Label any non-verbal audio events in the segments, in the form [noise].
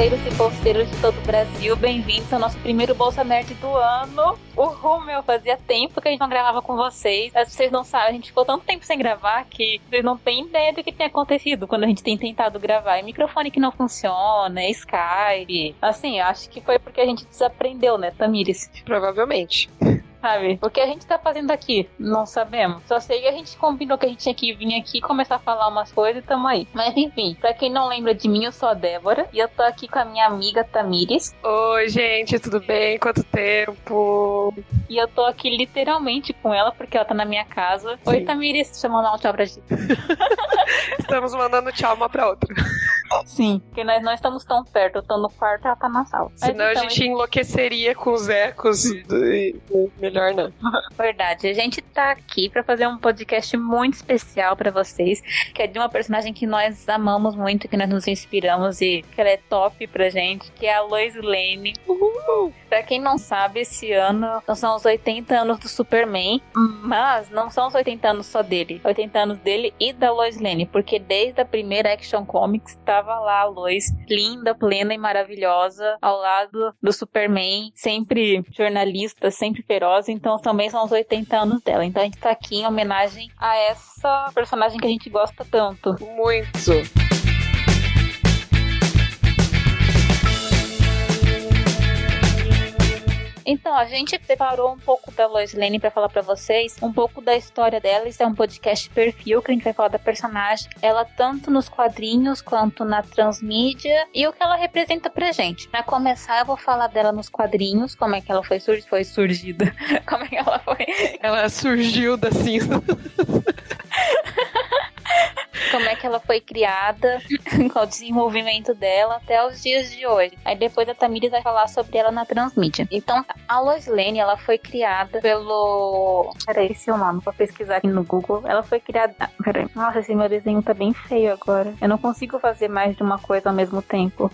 Bolseiros e bolseiras de todo o Brasil, bem-vindos ao nosso primeiro Bolsa Nerd do ano. Uhul, meu, fazia tempo que a gente não gravava com vocês. As vocês não sabem, a gente ficou tanto tempo sem gravar que vocês não têm ideia do que tem acontecido quando a gente tem tentado gravar. É microfone que não funciona, é Skype. Assim, acho que foi porque a gente desaprendeu, né, Tamires? Provavelmente sabe? O que a gente tá fazendo aqui? Não sabemos. Só sei que a gente combinou que a gente tinha que vir aqui começar a falar umas coisas e tamo aí. Mas enfim, pra quem não lembra de mim, eu sou a Débora e eu tô aqui com a minha amiga Tamires. Oi, gente, tudo bem? Quanto tempo? E eu tô aqui literalmente com ela porque ela tá na minha casa. Sim. Oi, Tamires, deixa eu mandar um tchau pra gente. [laughs] Estamos mandando tchau uma pra outra. Sim, porque nós não estamos tão perto. Eu tô no quarto e ela tá na sala. Senão então, a gente enlouqueceria com os ecos. Melhor não. [laughs] Verdade. A gente tá aqui para fazer um podcast muito especial para vocês, que é de uma personagem que nós amamos muito, que nós nos inspiramos e que ela é top pra gente, que é a Lois Lane. Uhul! Pra quem não sabe, esse ano são os 80 anos do Superman, mas não são os 80 anos só dele. 80 anos dele e da Lois Lane, porque desde a primeira Action Comics tava lá a Lois, linda, plena e maravilhosa, ao lado do Superman, sempre jornalista, sempre feroz, então também são os 80 anos dela. Então a gente tá aqui em homenagem a essa personagem que a gente gosta tanto. Muito! Então, a gente preparou um pouco da Lois Lane para falar para vocês, um pouco da história dela. Isso é um podcast perfil que a gente vai falar da personagem. Ela tanto nos quadrinhos quanto na transmídia e o que ela representa pra gente. Para começar, eu vou falar dela nos quadrinhos, como é que ela foi, sur foi surgida, [laughs] como é que ela foi. Ela surgiu da cinza. [laughs] como é que ela foi criada, [laughs] qual o desenvolvimento dela até os dias de hoje. Aí depois a Tamires vai falar sobre ela na transmídia. Então, a Lois Lane, ela foi criada pelo... Peraí, esse é nome, vou pesquisar aqui no Google. Ela foi criada... Ah, peraí. Nossa, esse meu desenho tá bem feio agora. Eu não consigo fazer mais de uma coisa ao mesmo tempo.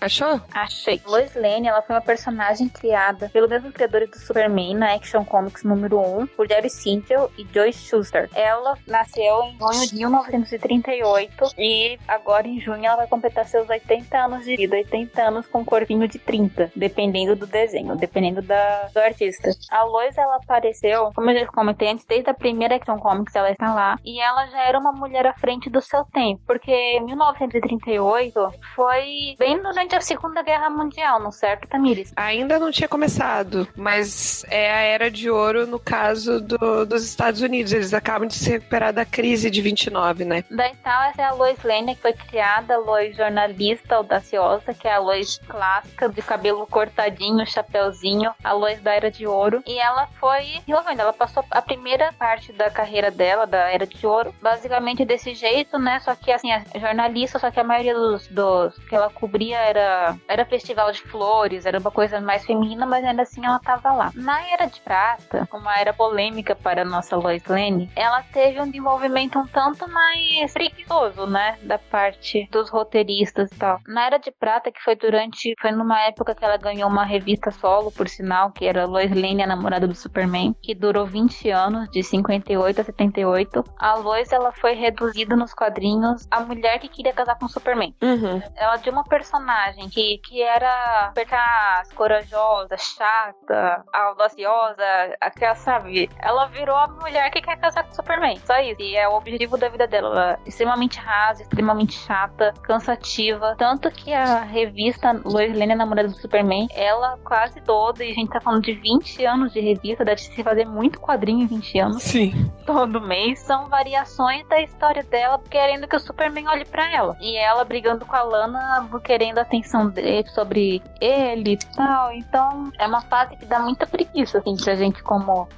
Achou? Achei. Lois Lane, ela foi uma personagem criada pelo mesmo criador do Superman na Action Comics número 1, por Jerry Sintel e Joy Schuster. Ela nasceu em junho de 1938 e agora em junho ela vai completar seus 80 anos de vida, 80 anos com um corpinho de 30, dependendo do desenho, dependendo da, do artista. A Lois, ela apareceu, como eu já comentei antes, desde a primeira Action Comics ela está lá, e ela já era uma mulher à frente do seu tempo, porque 1938 foi bem durante durante a Segunda Guerra Mundial, não certo, Tamires? Ainda não tinha começado, mas é a era de ouro no caso do, dos Estados Unidos. Eles acabam de se recuperar da crise de 29, né? Daí tal, essa é a Lois Lane, que foi criada, a Lois jornalista audaciosa, que é a Lois clássica, de cabelo cortadinho, chapéuzinho, a Lois da Era de Ouro. E ela foi ela passou a primeira parte da carreira dela, da Era de Ouro, basicamente desse jeito, né? Só que assim, a jornalista, só que a maioria dos, dos que ela cobria era era, era festival de flores, era uma coisa mais feminina, mas ainda assim ela tava lá. Na Era de Prata, uma era polêmica para a nossa Lois Lane, ela teve um desenvolvimento um tanto mais preguiçoso, né? Da parte dos roteiristas e tal. Na Era de Prata, que foi durante. Foi numa época que ela ganhou uma revista solo, por sinal, que era Lois Lane, a namorada do Superman, que durou 20 anos, de 58 a 78. A Lois, ela foi reduzida nos quadrinhos a mulher que queria casar com o Superman. Uhum. Ela de uma personagem personagem que, que era percaz, corajosa, chata, audaciosa, aquela, sabe? Ela virou a mulher que quer casar com o Superman. Só isso. E é o objetivo da vida dela. Ela é extremamente rasa, extremamente chata, cansativa. Tanto que a revista Lois Lane, namorada do Superman, ela quase toda, e a gente tá falando de 20 anos de revista, deve se fazer muito quadrinho em 20 anos. Sim. Todo mês. São variações da história dela, querendo que o Superman olhe para ela. E ela brigando com a Lana, querendo atenção dele, sobre ele e tal. Então é uma fase que dá muita preguiça, assim, pra gente como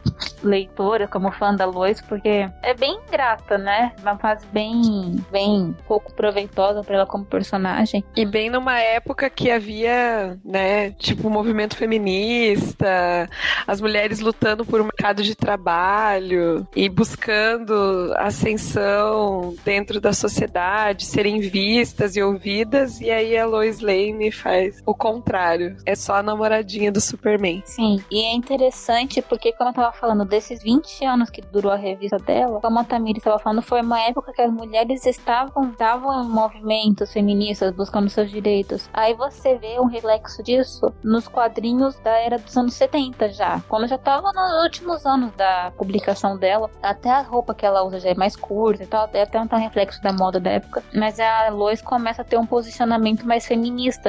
leitora, como fã da Lois, porque é bem ingrata, né? Uma fase bem, bem pouco proveitosa para ela como personagem. E bem numa época que havia, né, tipo, movimento feminista, as mulheres lutando por um mercado de trabalho e buscando ascensão dentro da sociedade, serem vistas e ouvidas, e aí a Lois Lane faz o contrário. É só a namoradinha do Superman. Sim, e é interessante porque, como eu tava falando, desses 20 anos que durou a revista dela, como a Tamiri estava falando, foi uma época que as mulheres estavam, estavam em movimentos feministas buscando seus direitos. Aí você vê um reflexo disso nos quadrinhos da era dos anos 70 já. Quando já tava nos últimos anos da publicação dela, até a roupa que ela usa já é mais curta e tal, até um reflexo da moda da época. Mas a Lois começa a ter um posicionamento mais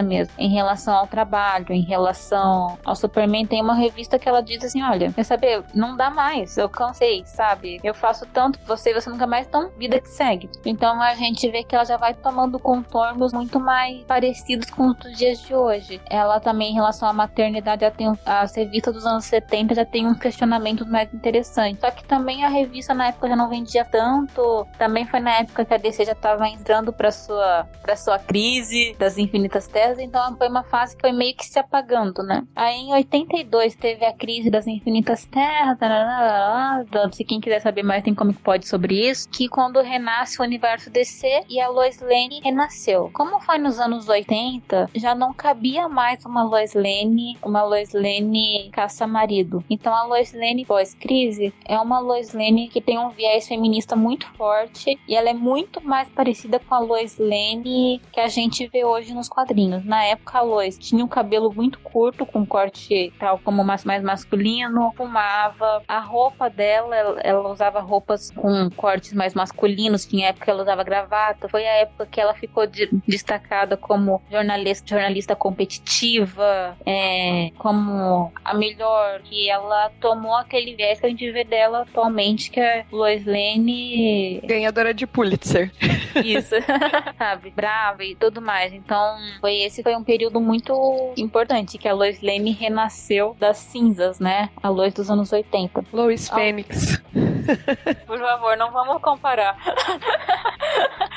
mesmo, em relação ao trabalho, em relação ao Superman. Tem uma revista que ela diz assim: olha, quer saber? Não dá mais, eu cansei, sabe? Eu faço tanto por você e você nunca mais, então vida que segue. Então a gente vê que ela já vai tomando contornos muito mais parecidos com os dias de hoje. Ela também, em relação à maternidade, já tem a revista dos anos 70 já tem uns questionamentos mais interessantes. Só que também a revista na época já não vendia tanto. Também foi na época que a DC já estava entrando para sua para sua crise das infinitas terras, então foi uma fase que foi meio que se apagando, né? Aí em 82 teve a crise das infinitas terras, se quem quiser saber mais tem como que pode sobre isso, que quando renasce o universo DC e a Lois Lane renasceu. Como foi nos anos 80, já não cabia mais uma Lois Lane, uma Lois Lane caça-marido. Então a Lois Lane pós-crise é uma Lois Lane que tem um viés feminista muito forte e ela é muito mais parecida com a Lois Lane que a gente vê hoje nos quadrinhos. Na época a Lois tinha um cabelo muito curto, com corte tal como mais masculino, fumava. A roupa dela, ela usava roupas com cortes mais masculinos, tinha época que ela usava gravata. Foi a época que ela ficou de, destacada como jornalista, jornalista competitiva, é, como a melhor, que ela tomou aquele viés que a gente vê dela atualmente, que é Lois Lane. Ganhadora de Pulitzer. Isso, [laughs] sabe? Brava e tudo mais. Então, foi esse foi um período muito importante, que a Lois Lane renasceu das cinzas, né? A Lois dos anos 80. Lois Fênix. Por favor, não vamos comparar. [laughs]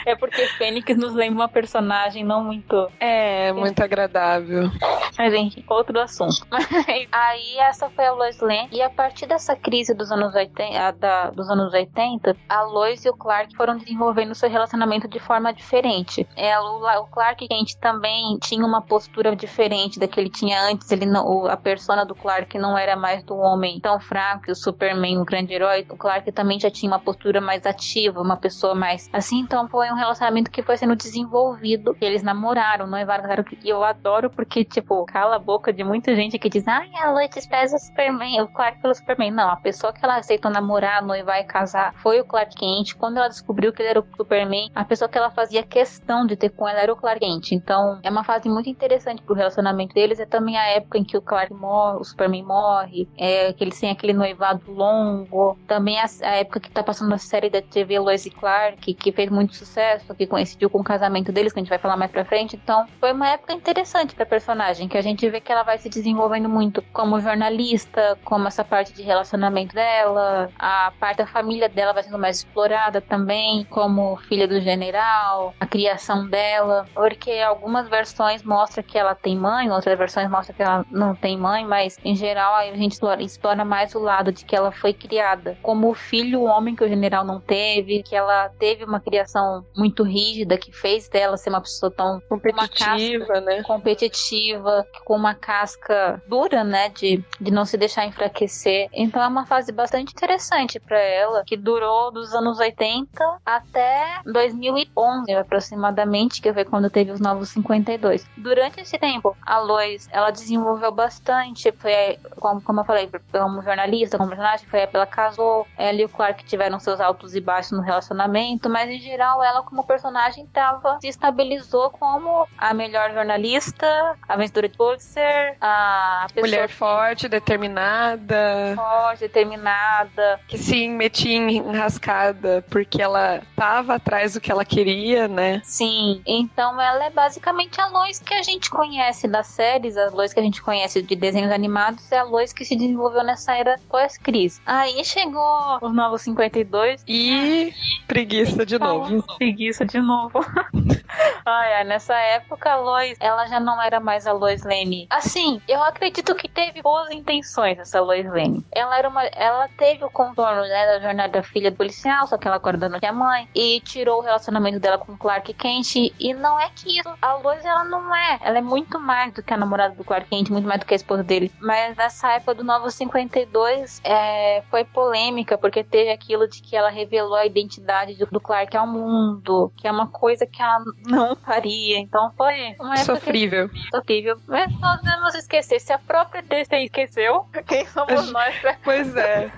é porque Fênix nos lembra uma personagem não muito. É, muito agradável. Mas enfim, outro assunto. [laughs] Aí essa foi a Lois Lane. E a partir dessa crise dos anos 80, da, dos anos 80, a Lois e o Clark foram desenvolvendo seu relacionamento de forma diferente. É, o, o Clark Kent também tinha uma postura diferente da que ele tinha antes. Ele não, a persona do Clark não era mais do homem tão fraco, o Superman, o grande herói. O Clark também já tinha uma postura mais ativa, uma pessoa mais assim. Então foi um relacionamento que foi sendo desenvolvido. Eles namoraram, noivaram. E eu adoro porque, tipo, cala a boca de muita gente que diz: Ai, a Lois pesa o Superman, o Clark pelo Superman. Não, a pessoa que ela aceitou namorar, noivar e casar foi o Clark Kent. Quando ela descobriu que ele era o Superman, a pessoa que ela fazia questão de ter com ela era o Clark Kent. Então, é uma fase muito interessante pro relacionamento deles. É também a época em que o Clark morre, o Superman morre, é, que eles têm aquele noivado longo. Também a, a época que tá passando a série da TV Lois e Clark, que fez muito sucesso, que coincidiu com o casamento deles, que a gente vai falar mais pra frente. Então, foi uma época interessante pra personagem, que a gente vê que ela vai se desenvolvendo muito como jornalista, como essa parte de relacionamento dela, a parte da família dela vai sendo mais explorada também, como filha do general, a criação dela, porque algumas versões mostram que ela tem mãe, outras versões mostram que ela não tem mãe, mas em geral a gente explora, explora mais o lado de que ela foi criada como filho homem que o general não teve, que ela teve uma criação muito rígida que fez dela ser uma pessoa tão competitiva, casca, né? Competitiva, com uma casca dura, né, de, de não se deixar enfraquecer. Então é uma fase bastante interessante para ela, que durou dos anos 80 até 2011 aproximadamente, que foi quando teve os novos 52. Durante esse tempo, a Lois, ela desenvolveu bastante, foi como, como eu falei, como jornalista, como personagem, foi ela casou, ela e o Clark tiveram seus altos e baixos no relacionamento, mas em geral ela como personagem tava, se estabilizou como a melhor jornalista, a vencedora de Pulitzer, a mulher forte, determinada, forte, determinada, que se metia em enrascada porque ela tava atrás do que ela queria, né? Sim. Então ela é basicamente a Lois que a gente conhece das séries, a Lois que a gente conhece de desenhos animados, é a Lois que se desenvolveu nessa era pós-crise. Aí chegou os novos 52 e preguiça de novo. Preguiça de novo. [laughs] Ai, nessa época a Lois, ela já não era mais a Lois Lane. Assim, eu acredito que teve boas intenções essa Lois Lane. Ela era uma, ela teve o contorno né, da jornada da filha do policial, só que ela agora não tinha mãe e tirou o relacionamento dela com Clark Kent e não é que isso, a Lois ela não é, ela é muito mais do que a namorada do Clark Kent, muito mais do que a esposa dele. Mas nessa época do Novo 52 é, foi polêmica porque teve aquilo de que ela revelou a identidade do Clark ao mundo, que é uma coisa que ela não faria. Então foi uma sofrível. Que, sofrível. Mas nós devemos esquecer. Se a própria Disney esqueceu, quem somos [laughs] nós pra... Pois é.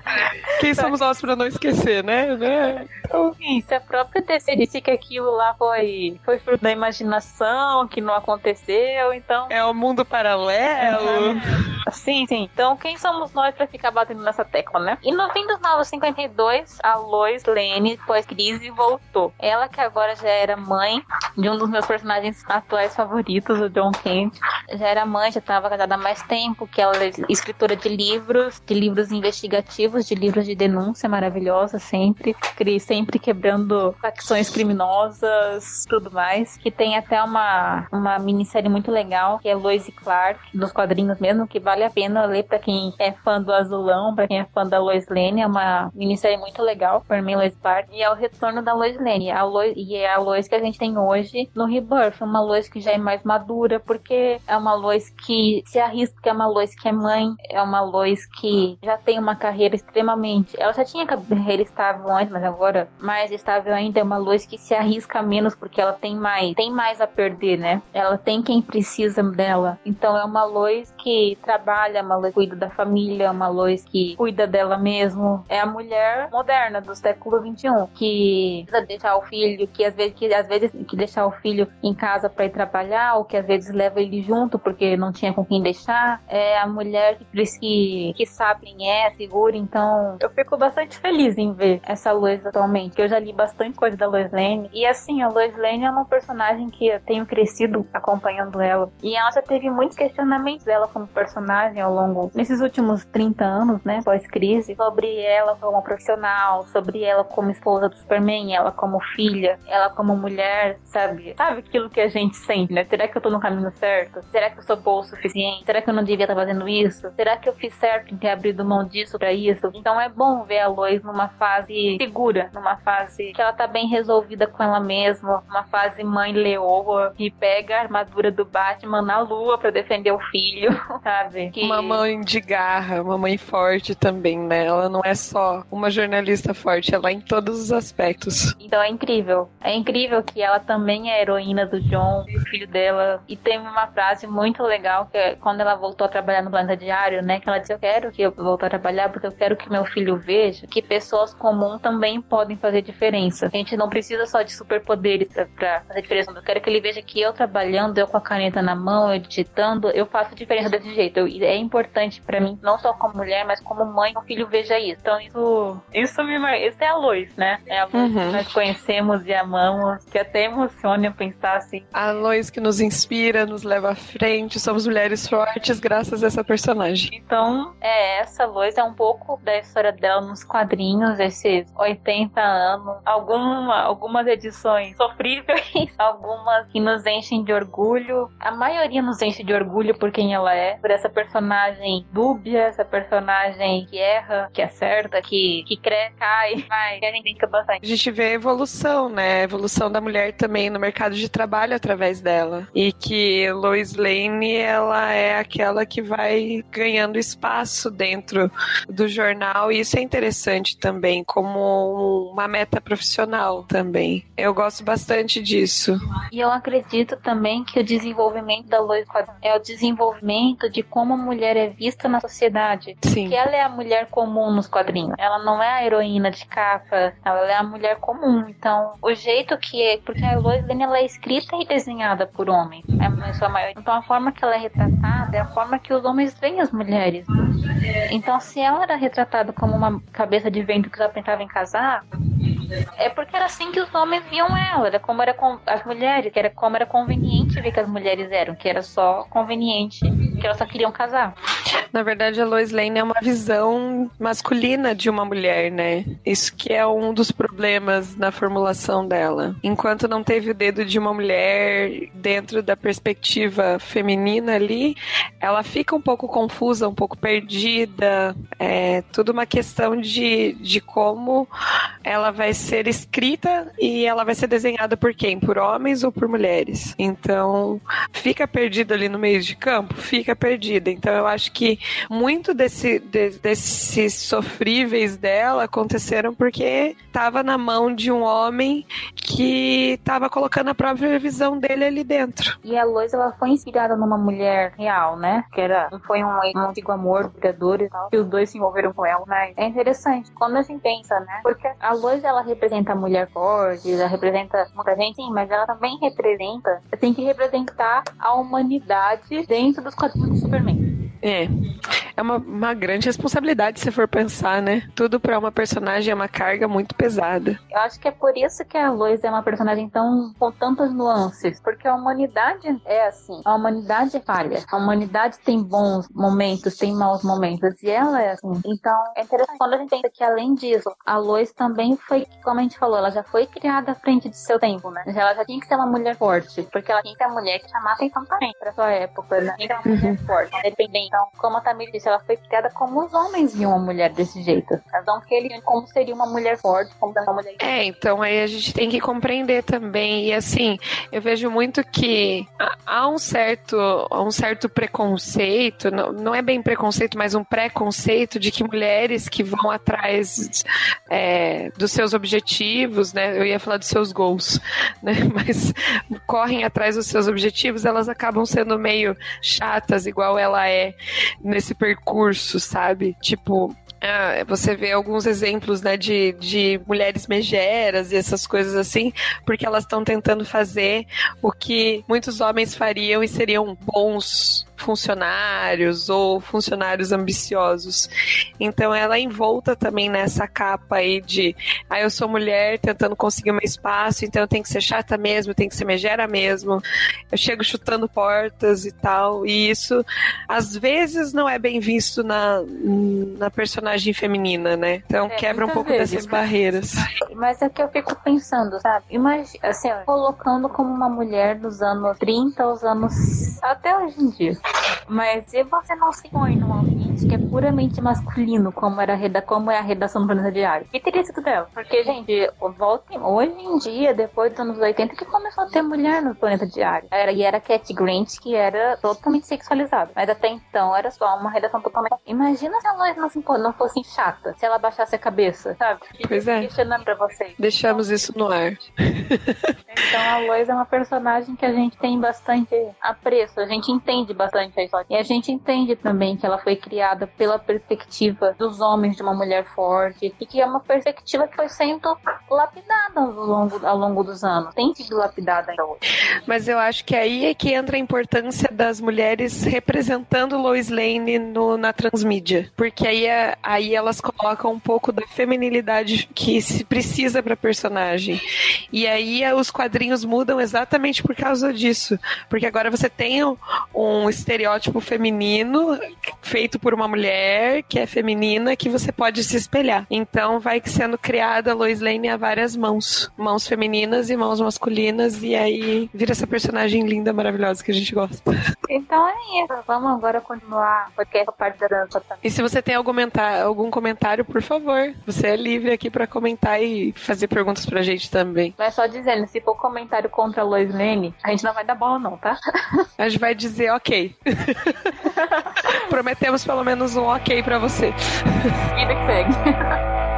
Quem somos nós pra não esquecer, né? né? Então, se a própria DC disse que aquilo lá foi, foi fruto da imaginação, que não aconteceu, então. É o um mundo paralelo. Sim, sim. Então, quem somos nós pra ficar batendo nessa tecla, né? E no fim dos Novos 52, a Lois Lane, pós-crise, voltou. Ela que agora já era mãe de um dos meus personagens atuais favoritos, o John Kent. Já era mãe, já estava casada há mais tempo, que ela é escritora de livros, de livros investigativos, de livros de denúncia maravilhosa sempre, sempre quebrando facções criminosas, tudo mais. Que tem até uma, uma minissérie muito legal, que é Lois Clark, dos quadrinhos mesmo, que vale a pena ler para quem é fã do Azulão, para quem é fã da Lois Lane. É uma minissérie muito legal, por mim, Lois Clark. E é o retorno da Lois Lane. A Lois, e é a Lois que a gente tem hoje no Rebirth. Uma Lois que já é mais madura, porque é uma Lois que se arrisca, é uma Lois que é mãe, é uma Lois que já tem uma carreira extremamente. Ela já tinha carreira estável antes, mas agora mais estável ainda é uma Lois que se arrisca menos porque ela tem mais, tem mais a perder, né? Ela tem quem precisa dela. Então é uma Lois que trabalha, uma Lois que cuida da família, uma Lois que cuida dela mesmo. É a mulher moderna do século 21 que precisa deixar o filho, que às vezes que às vezes que deixar o filho em casa para ir trabalhar, ou que às vezes leva ele junto porque não tinha com quem deixar. É a mulher que, que, que sabe quem é, segura. Então, eu fico bastante feliz em ver essa Lois atualmente. Eu já li bastante coisa da Lois Lane. E assim, a Lois Lane é uma personagem que eu tenho crescido acompanhando ela. E ela já teve muitos questionamentos dela como personagem ao longo, nesses últimos 30 anos, né, pós-crise, sobre ela como profissional, sobre ela como esposa do Superman, ela como filha, ela como mulher, sabe? Sabe aquilo que a gente sente, né? Será que eu tô no caminho certo? Será que eu sou boa o suficiente? Será que eu não devia estar fazendo isso? Será que eu fiz certo em ter abrido mão disso para isso? Então é bom ver a Lois numa fase segura, numa fase que ela tá bem resolvida com ela mesma, uma fase mãe leoa que pega a armadura do Batman na lua para defender o filho, [laughs] sabe? Que... Uma mãe de garra, uma mãe forte também, né? Ela não é só uma jornalista forte, ela é em todos os aspectos. Então é incrível. É incrível que ela também é heroína do John, o filho dela. E tem uma frase muito legal que é quando ela voltou a trabalhar no Planeta Diário, né? Que ela disse: Eu quero que eu volte a trabalhar porque eu quero que meu filho veja que pessoas comuns também podem fazer diferença. A gente não precisa só de superpoderes pra fazer diferença. Eu quero que ele veja que eu trabalhando, eu com a caneta na mão, eu digitando, eu faço diferença desse jeito. Eu, é importante para mim, não só como mulher, mas como mãe, que o filho veja isso. Então isso, isso me isso é a luz, né? É a luz uhum. que nós conhecemos e amamos, que até emociona pensar assim. A luz que nos inspira, nos leva à frente, somos mulheres fortes graças a essa personagem. Então, é, essa luz é um pouco da história dela nos quadrinhos, esses 80 anos, alguma, algumas edições sofríveis, [laughs] algumas que nos enchem de orgulho. A maioria nos enche de orgulho por quem ela é, por essa personagem dúbia, essa personagem que erra, que acerta, que, que cresce, cai, [laughs] vai, que a gente bastante. A gente vê a evolução, né? A evolução da mulher também no mercado de trabalho através dela. E que Lois Lane, ela é aquela que vai ganhando espaço dentro do jornal, e isso é interessante também, como uma meta profissional também. Eu gosto bastante disso. E eu acredito também que o desenvolvimento da Lois é o desenvolvimento de como a mulher é vista na sociedade. Sim. Que ela é a mulher comum nos quadrinhos. Ela não é a heroína de capa, ela é a mulher comum. Então, o jeito que é, porque a Lois Lane ela é escrita e desenhada por homens, é sua maioria. Então, a forma que ela é retratada é a forma que os homens veem as mulheres. Então, se ela era retratada como uma cabeça de vento que só pensava em casar, É porque era assim que os homens viam ela, era como era com as mulheres, que era como era conveniente ver que as mulheres eram, que era só conveniente, que elas só queriam casar. Na verdade, a Lois Lane é uma visão masculina de uma mulher, né? Isso que é um dos problemas na formulação dela. Enquanto não teve o dedo de uma mulher dentro da perspectiva feminina ali, ela fica um pouco confusa, um pouco perdida. É tudo uma questão de, de como ela vai ser escrita e ela vai ser desenhada por quem? Por homens ou por mulheres? Então, fica perdida ali no meio de campo? Fica perdida. Então, eu acho que muito desse, de, desses sofríveis dela aconteceram porque estava na mão de um homem que estava colocando a própria visão dele ali dentro. E a Lois, ela foi inspirada numa mulher real, né? Que era, foi um, um antigo amor, brigador e tal, que os dois se envolveram com ela, mas é interessante quando a gente pensa, né? Porque a Lois, ela representa a mulher forte, ela representa muita gente, sim, mas ela também representa, tem que representar a humanidade dentro dos quadrinhos do Superman. É. É uma, uma grande responsabilidade se for pensar, né? Tudo para uma personagem é uma carga muito pesada. Eu acho que é por isso que a Lois é uma personagem tão com tantas nuances, porque a humanidade é assim. A humanidade é falha. A humanidade tem bons momentos, tem maus momentos, e ela é assim. Então, é interessante quando a gente pensa que além disso, a Lois também foi, como a gente falou, ela já foi criada à frente de seu tempo, né? Ela já tinha que ser uma mulher forte, porque ela tinha que ser uma mulher que chamava atenção também pra sua época, né? Tinha que ser uma mulher forte, independente então, como a Tamir disse, ela foi criada como os homens viam uma mulher desse jeito. Elas não queriam como seria uma mulher forte, como uma mulher. É, então aí a gente tem que compreender também. E assim, eu vejo muito que há um certo, um certo preconceito, não, não é bem preconceito, mas um preconceito de que mulheres que vão atrás é, dos seus objetivos, né? Eu ia falar dos seus gols, né? [laughs] Mas correm atrás dos seus objetivos, elas acabam sendo meio chatas, igual ela é nesse percurso, sabe? Tipo, ah, você vê alguns exemplos né, de, de mulheres megeras e essas coisas assim, porque elas estão tentando fazer o que muitos homens fariam e seriam bons funcionários ou funcionários ambiciosos. Então ela é envolta também nessa capa aí de ah, eu sou mulher tentando conseguir um espaço, então eu tenho que ser chata mesmo, eu tenho que ser megera mesmo. Eu chego chutando portas e tal. E isso às vezes não é bem visto na, na personagem feminina, né? Então é, quebra um pouco vezes, dessas mas, barreiras. Mas é que eu fico pensando, sabe? Imagina, assim, colocando como uma mulher dos anos 30 aos anos até hoje em dia. Mas se você não se põe num ambiente que é puramente masculino, como, era a reda como é a redação do Planeta Diário, que teria sido dela? Porque, gente, hoje em dia, depois dos anos 80, que começou a ter mulher no Planeta Diário. Era, e era Cat Grant, que era totalmente sexualizada. Mas até então era só uma redação totalmente. Imagina se a Lois não, se, não fosse chata, se ela baixasse a cabeça, sabe? Pois é. Questionando pra vocês. Deixamos isso no ar. então a Lois é uma personagem que a gente tem bastante apreço, a gente entende bastante a história. E a gente entende também que ela foi criada pela perspectiva dos homens de uma mulher forte e que é uma perspectiva que foi sendo lapidada ao longo, ao longo dos anos. Tem sido lapidada ainda hoje. Mas eu acho que aí é que entra a importância das mulheres representando Lois Lane no, na transmídia. Porque aí, é, aí elas colocam um pouco da feminilidade que se precisa para personagem. E aí os quadrinhos mudam exatamente por causa disso. Porque agora você tem um, um estereótipo feminino feito por uma mulher que é feminina que você pode se espelhar. Então vai sendo criada a Lois Lane a várias mãos, mãos femininas e mãos masculinas e aí vira essa personagem linda, maravilhosa que a gente gosta. Então é isso. Vamos agora continuar porque essa parte da dança também. E se você tem algum, algum comentário, por favor, você é livre aqui para comentar e fazer perguntas pra gente também. Mas só dizendo, se for comentário contra a Lois Lane, a gente não vai dar bola não, tá? [laughs] A gente vai dizer ok. Prometemos pelo menos um ok para você. Vida que segue. [laughs]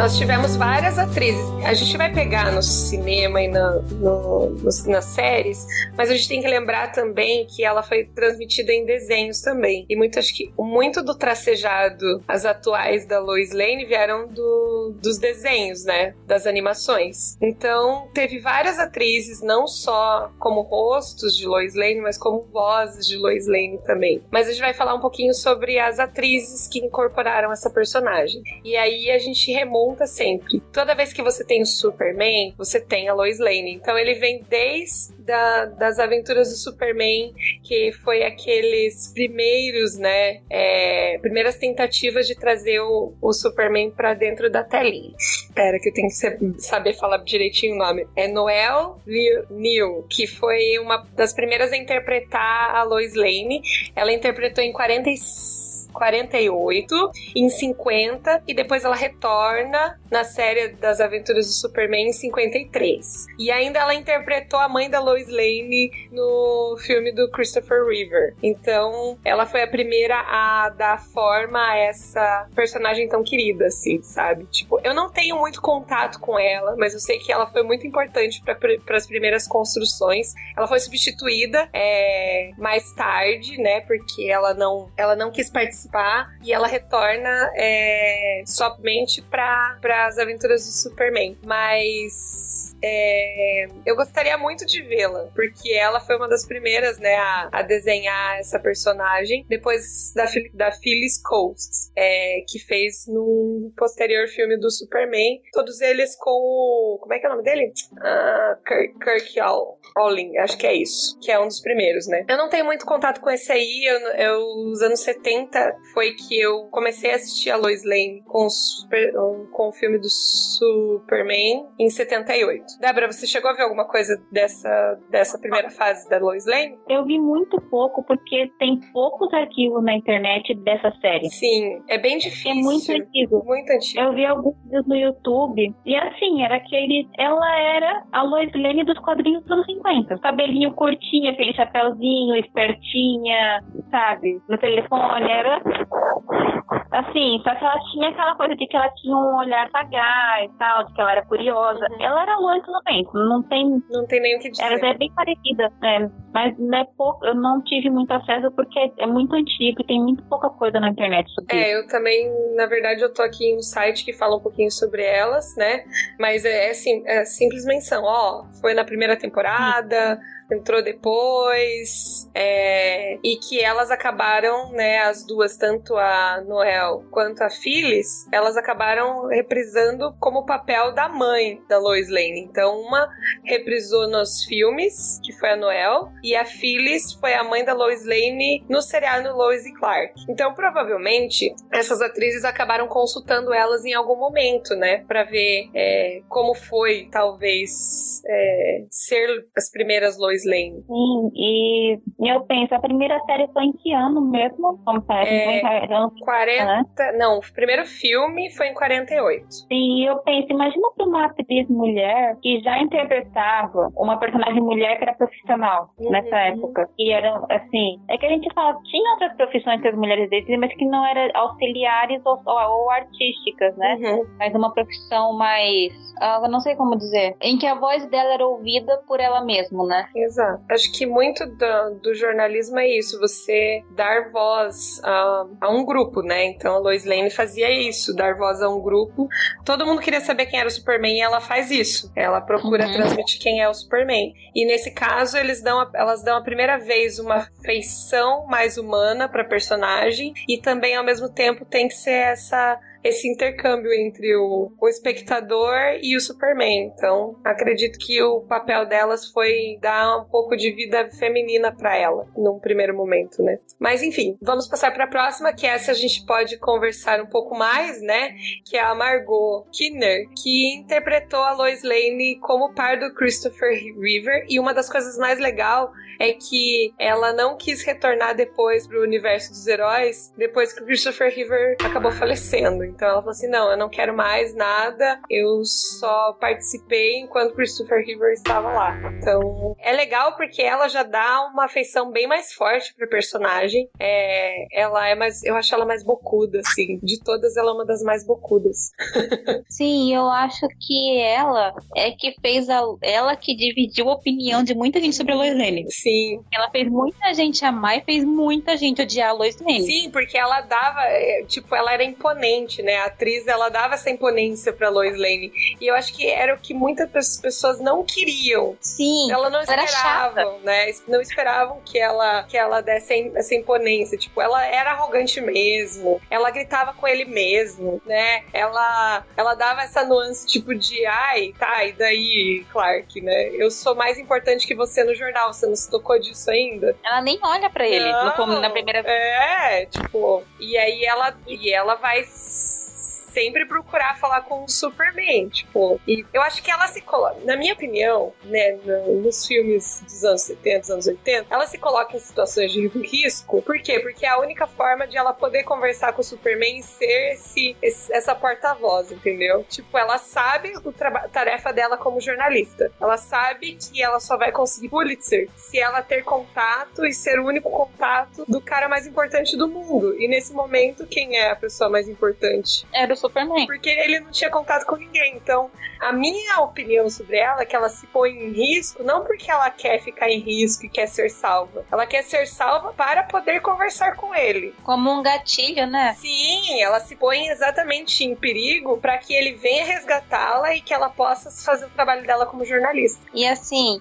Nós tivemos várias atrizes. A gente vai pegar no cinema e na, no, no, nas séries, mas a gente tem que lembrar também que ela foi transmitida em desenhos também. E muito, acho que muito do tracejado, as atuais da Lois Lane vieram do, dos desenhos, né? Das animações. Então, teve várias atrizes, não só como rostos de Lois Lane, mas como vozes de Lois Lane também. Mas a gente vai falar um pouquinho sobre as atrizes que incorporaram essa personagem. E aí a gente remonta sempre. Toda vez que você tem o Superman, você tem a Lois Lane. Então ele vem desde da, das aventuras do Superman, que foi aqueles primeiros, né? É, primeiras tentativas de trazer o, o Superman para dentro da telinha. Espera, que eu tenho que saber falar direitinho o nome. É Noel Neal, que foi uma das primeiras a interpretar a Lois Lane. Ela interpretou em 45 48, em 50, e depois ela retorna na série das Aventuras do Superman em 53. E ainda ela interpretou a mãe da Lois Lane no filme do Christopher Reeve. Então, ela foi a primeira a dar forma a essa personagem tão querida, assim, sabe? Tipo, eu não tenho muito contato com ela, mas eu sei que ela foi muito importante para as primeiras construções. Ela foi substituída é, mais tarde, né? Porque ela não, ela não quis participar participar e ela retorna é, somente para as aventuras do Superman. Mas é, eu gostaria muito de vê-la, porque ela foi uma das primeiras, né, a, a desenhar essa personagem depois da, da Phyllis Coast, é, que fez num posterior filme do Superman. Todos eles com o. Como é que é o nome dele? Ah, Kirk, Kirk Olin, acho que é isso, que é um dos primeiros, né? Eu não tenho muito contato com esse aí, eu, eu os anos 70 foi que eu comecei a assistir a Lois Lane com o, super, com o filme do Superman em 78. Débora, você chegou a ver alguma coisa dessa, dessa primeira fase da Lois Lane? Eu vi muito pouco, porque tem poucos arquivos na internet dessa série. Sim, é bem difícil. É muito antigo. Muito antigo. Eu vi alguns vídeos no YouTube, e assim, era aquele. Ela era a Lois Lane dos quadrinhos dos anos 50. Cabelinho curtinho, aquele chapéuzinho, espertinha, sabe? No telefone, era Assim, só que ela tinha aquela coisa de que ela tinha um olhar sagaz e tal, de que ela era curiosa. Uhum. Ela era Lois também, não tem... Não tem nem o que dizer. Ela é bem parecida, né? Mas é pouco, eu não tive muito acesso porque é muito antigo e tem muito pouca coisa na internet sobre é, isso. É, eu também, na verdade, eu tô aqui em um site que fala um pouquinho sobre elas, né? Mas é, é assim, é simples menção, ó, foi na primeira temporada... Entrou depois, é, e que elas acabaram, né, as duas, tanto a Noel quanto a Phyllis, elas acabaram reprisando como o papel da mãe da Lois Lane. Então, uma reprisou nos filmes, que foi a Noel, e a Phyllis foi a mãe da Lois Lane no seriado Lois e Clark. Então, provavelmente, essas atrizes acabaram consultando elas em algum momento, né, para ver é, como foi, talvez, é, ser as primeiras Lois Lane. Sim, e eu penso, a primeira série foi em que ano mesmo? Como parece, é, foi em 40. Né? Não, o primeiro filme foi em 48. Sim, eu penso, imagina pra uma atriz mulher que já interpretava uma personagem mulher que era profissional uhum. Nessa época. E era assim, é que a gente fala, tinha outras profissões que as mulheres decidiam, mas que não eram auxiliares ou, ou, ou artísticas, né? Uhum. Mas uma profissão mais. Uh, eu não sei como dizer. Em que a voz dela era ouvida por ela mesma, né? Exato. Acho que muito do, do jornalismo é isso, você dar voz a, a, um grupo, né? Então a Lois Lane fazia isso, dar voz a um grupo. Todo mundo queria saber quem era o Superman e ela faz isso. Ela procura uhum. transmitir quem é o Superman. E nesse caso, eles dão a, elas dão a primeira vez uma feição mais humana para personagem e também ao mesmo tempo tem que ser essa esse intercâmbio entre o, o espectador e o Superman. Então, acredito que o papel delas foi dar um pouco de vida feminina para ela, num primeiro momento, né? Mas enfim, vamos passar para a próxima, que essa a gente pode conversar um pouco mais, né? Que é a Margot Kidner, que interpretou a Lois Lane como par do Christopher River. E uma das coisas mais legais é que ela não quis retornar depois pro universo dos heróis, depois que o Christopher River acabou falecendo. Então ela falou assim: não, eu não quero mais nada, eu só participei enquanto Christopher Reeve estava lá. Então é legal porque ela já dá uma afeição bem mais forte pro personagem. É, ela é mais. Eu acho ela mais bocuda, assim. De todas, ela é uma das mais bocudas. [laughs] Sim, eu acho que ela é que fez a. Ela que dividiu a opinião de muita gente sobre a Lois Lane. Sim. Ela fez muita gente amar e fez muita gente odiar a Lois Lane. Sim, porque ela dava. é, Tipo, ela era imponente, né? A atriz, ela dava essa imponência pra Lois Lane. E eu acho que era o que muitas pe- pessoas não queriam. Sim. Ela não esperavam, né? Não esperavam que ela, que ela desse essa imponência. Tipo, ela era arrogante mesmo. Ela gritava com ele mesmo, né? Ela, ela dava essa nuance, tipo, de ai, tá, e daí, Clark, né? Eu sou mais importante que você no jornal. Você não se tocou disso ainda? Ela nem olha pra ele no Não, na primeira vez. É, tipo, e aí ela, e ela vai sempre procurar falar com o Superman, tipo, e eu acho que ela se coloca, na minha opinião, né, no- nos filmes dos anos 70, dos anos 80, ela se coloca em situações de risco, por quê? Porque é a única forma de ela poder conversar com o Superman e ser esse, esse- essa porta-voz, entendeu? Tipo, ela sabe traba- tarefa dela como jornalista, ela sabe que ela só vai conseguir Pulitzer se ela ter contato e ser o único contato do cara mais importante do mundo. E nesse momento, quem é a pessoa mais importante? Era o Superman. Porque ele não tinha contato com ninguém. Então, a minha opinião sobre ela é que ela se põe em risco não porque ela quer ficar em risco e quer ser salva. Ela quer ser salva para poder conversar com ele. Como um gatilho, né? Sim, ela se põe exatamente em perigo para que ele venha resgatá-la e que ela possa fazer o trabalho dela como jornalista. E assim,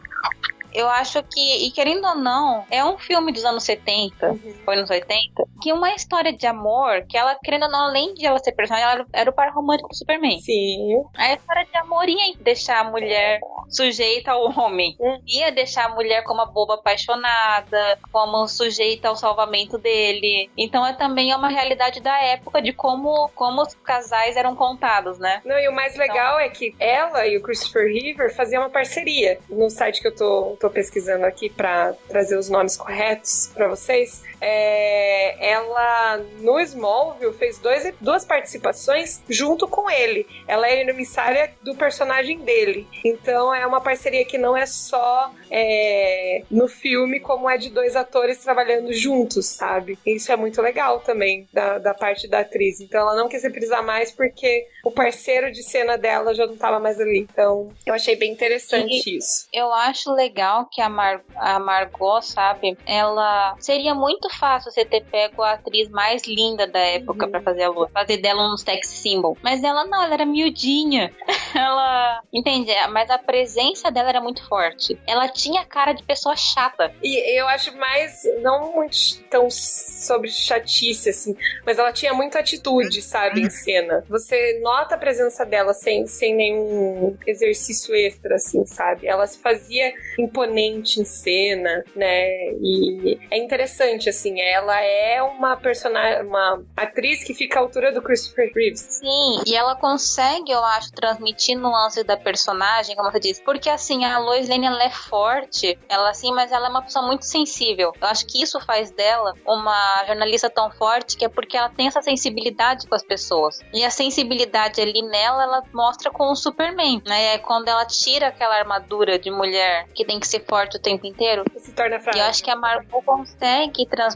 eu acho que, e querendo ou não, é um filme dos anos 70, foi nos 80, que uma história de amor, que ela, querendo ou não, além de ela ser personagem, ela era o par romântico do Superman. Sim. A história de amor ia deixar a mulher sujeita ao homem. Hum. Ia deixar a mulher como uma boba apaixonada, como sujeita ao salvamento dele. Então é também é uma realidade da época de como, como os casais eram contados, né? Não, e o mais legal é que ela e o Christopher Reeve faziam uma parceria. No site que eu tô, tô pesquisando aqui pra trazer os nomes corretos pra vocês, é, ela no Smallville fez dois, duas participações junto com ele. Ela é emissária do personagem dele. Então é uma parceria que não é só é, no filme, como é de dois atores trabalhando juntos, sabe? Isso é muito legal também da, da parte da atriz. Então ela não quis reprisar mais porque o parceiro de cena dela já não tava mais ali. Então eu achei bem interessante isso. Eu acho legal que a, Mar a Margot, sabe, ela seria muito fácil você ter pego a atriz mais linda da época Uhum. pra fazer a lua, fazer dela um sex symbol. Mas ela não, ela era miudinha. [laughs] ela, entende? Mas a presença dela era muito forte. Ela tinha cara de pessoa chata. E eu acho mais, não muito tão sobre chatice, assim, mas ela tinha muita atitude, sabe, em cena. Você nota a presença dela sem, sem nenhum exercício extra, assim, sabe? Ela se fazia imponente em cena, né? E é interessante, assim, ela é uma personagem, uma atriz que fica à altura do Christopher Reeves. Sim, e ela consegue, eu acho, transmitir nuances da personagem, como você disse. Porque, assim, a Lois Lane, ela é forte, ela assim, mas ela é uma pessoa muito sensível. Eu acho que isso faz dela uma jornalista tão forte, que é porque ela tem essa sensibilidade com as pessoas. E a sensibilidade ali nela, ela mostra com o Superman, né? É quando ela tira aquela armadura de mulher que tem que ser forte o tempo inteiro. Se torna E frágil. eu acho que a Margot consegue transmitir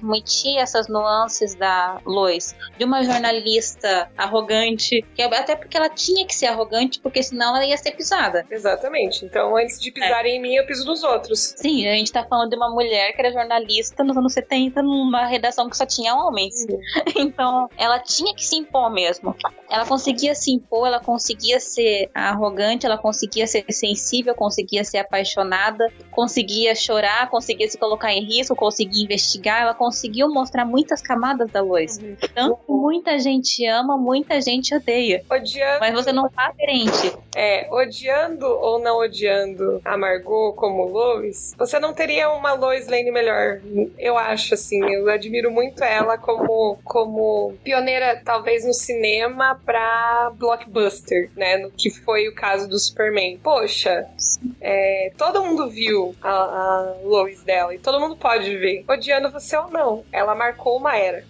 essas nuances da Lois, de uma jornalista arrogante, que é- até porque ela tinha que ser arrogante, porque senão ela ia ser pisada. Exatamente. Então, antes de pisarem em mim, eu piso nos outros. Sim, a gente tá falando de uma mulher que era jornalista nos anos 70, numa redação que só tinha homens. [laughs] Então, ela tinha que se impor mesmo. Ela conseguia se impor, ela conseguia ser arrogante, ela conseguia ser sensível, conseguia ser apaixonada, conseguia chorar, conseguia se colocar em risco, conseguia investigar. Ela conseguiu mostrar muitas camadas da Lois. Tanto que muita gente ama, muita gente odeia. Odiando. Mas você não tá aderente. É, odiando ou não odiando a Margot como Lois, você não teria uma Lois Lane melhor. Eu acho, assim. Eu admiro muito ela como, como pioneira, talvez, no cinema pra blockbuster, né? No que foi o caso do Superman. Poxa, é, todo mundo viu a, a Lois dela e todo mundo pode ver, odiando você ou não. Ela marcou uma era.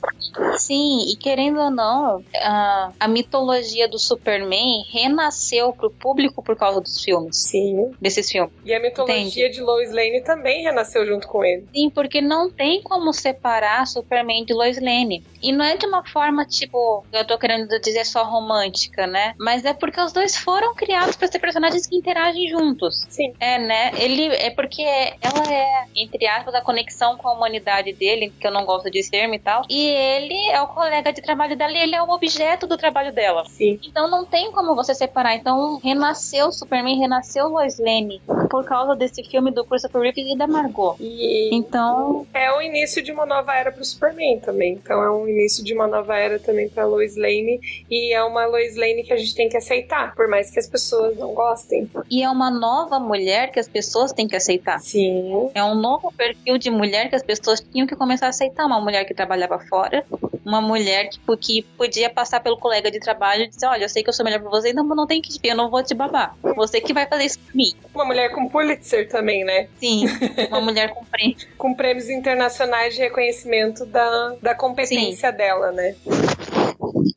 Sim, e querendo ou não, a, a mitologia do Superman renasceu pro público por causa dos filmes. Sim. Desses filmes. E a mitologia de Lois Lane também renasceu junto com ele. Sim, porque não tem como separar Superman de Lois Lane. E não é de uma forma, tipo, eu tô querendo dizer só romântica, né? Mas é porque os dois foram criados para ser personagens que interagem juntos. Sim. É, né? Ele é porque ela é, entre aspas, a conexão com a humanidade dele, que eu não gosto de termo e tal. E ele é o colega de trabalho dela e ele é o objeto do trabalho dela. Sim. Então não tem como você separar. Então renasceu Superman, renasceu Lois Lane por causa desse filme do Christopher Reeve e da Margot. E Então, é o início de uma nova era pro Superman também. Então é um início de uma nova era também pra Lois Lane. E é uma Lois Lane que a gente tem que aceitar, por mais que as pessoas não gostem. e é uma nova mulher que as pessoas têm que aceitar. Sim. É um novo perfil de mulher que as pessoas tinham que começar a aceitar. Uma mulher que trabalhava fora, uma mulher que, que podia passar pelo colega de trabalho e dizer: Olha, eu sei que eu sou melhor pra você, não, não tem que eu não vou te babar. Você que vai fazer isso mim. Uma mulher com Pulitzer também, né? Sim, uma mulher com prêmio. [laughs] Com prêmios internacionais de reconhecimento da, da competência dela, né?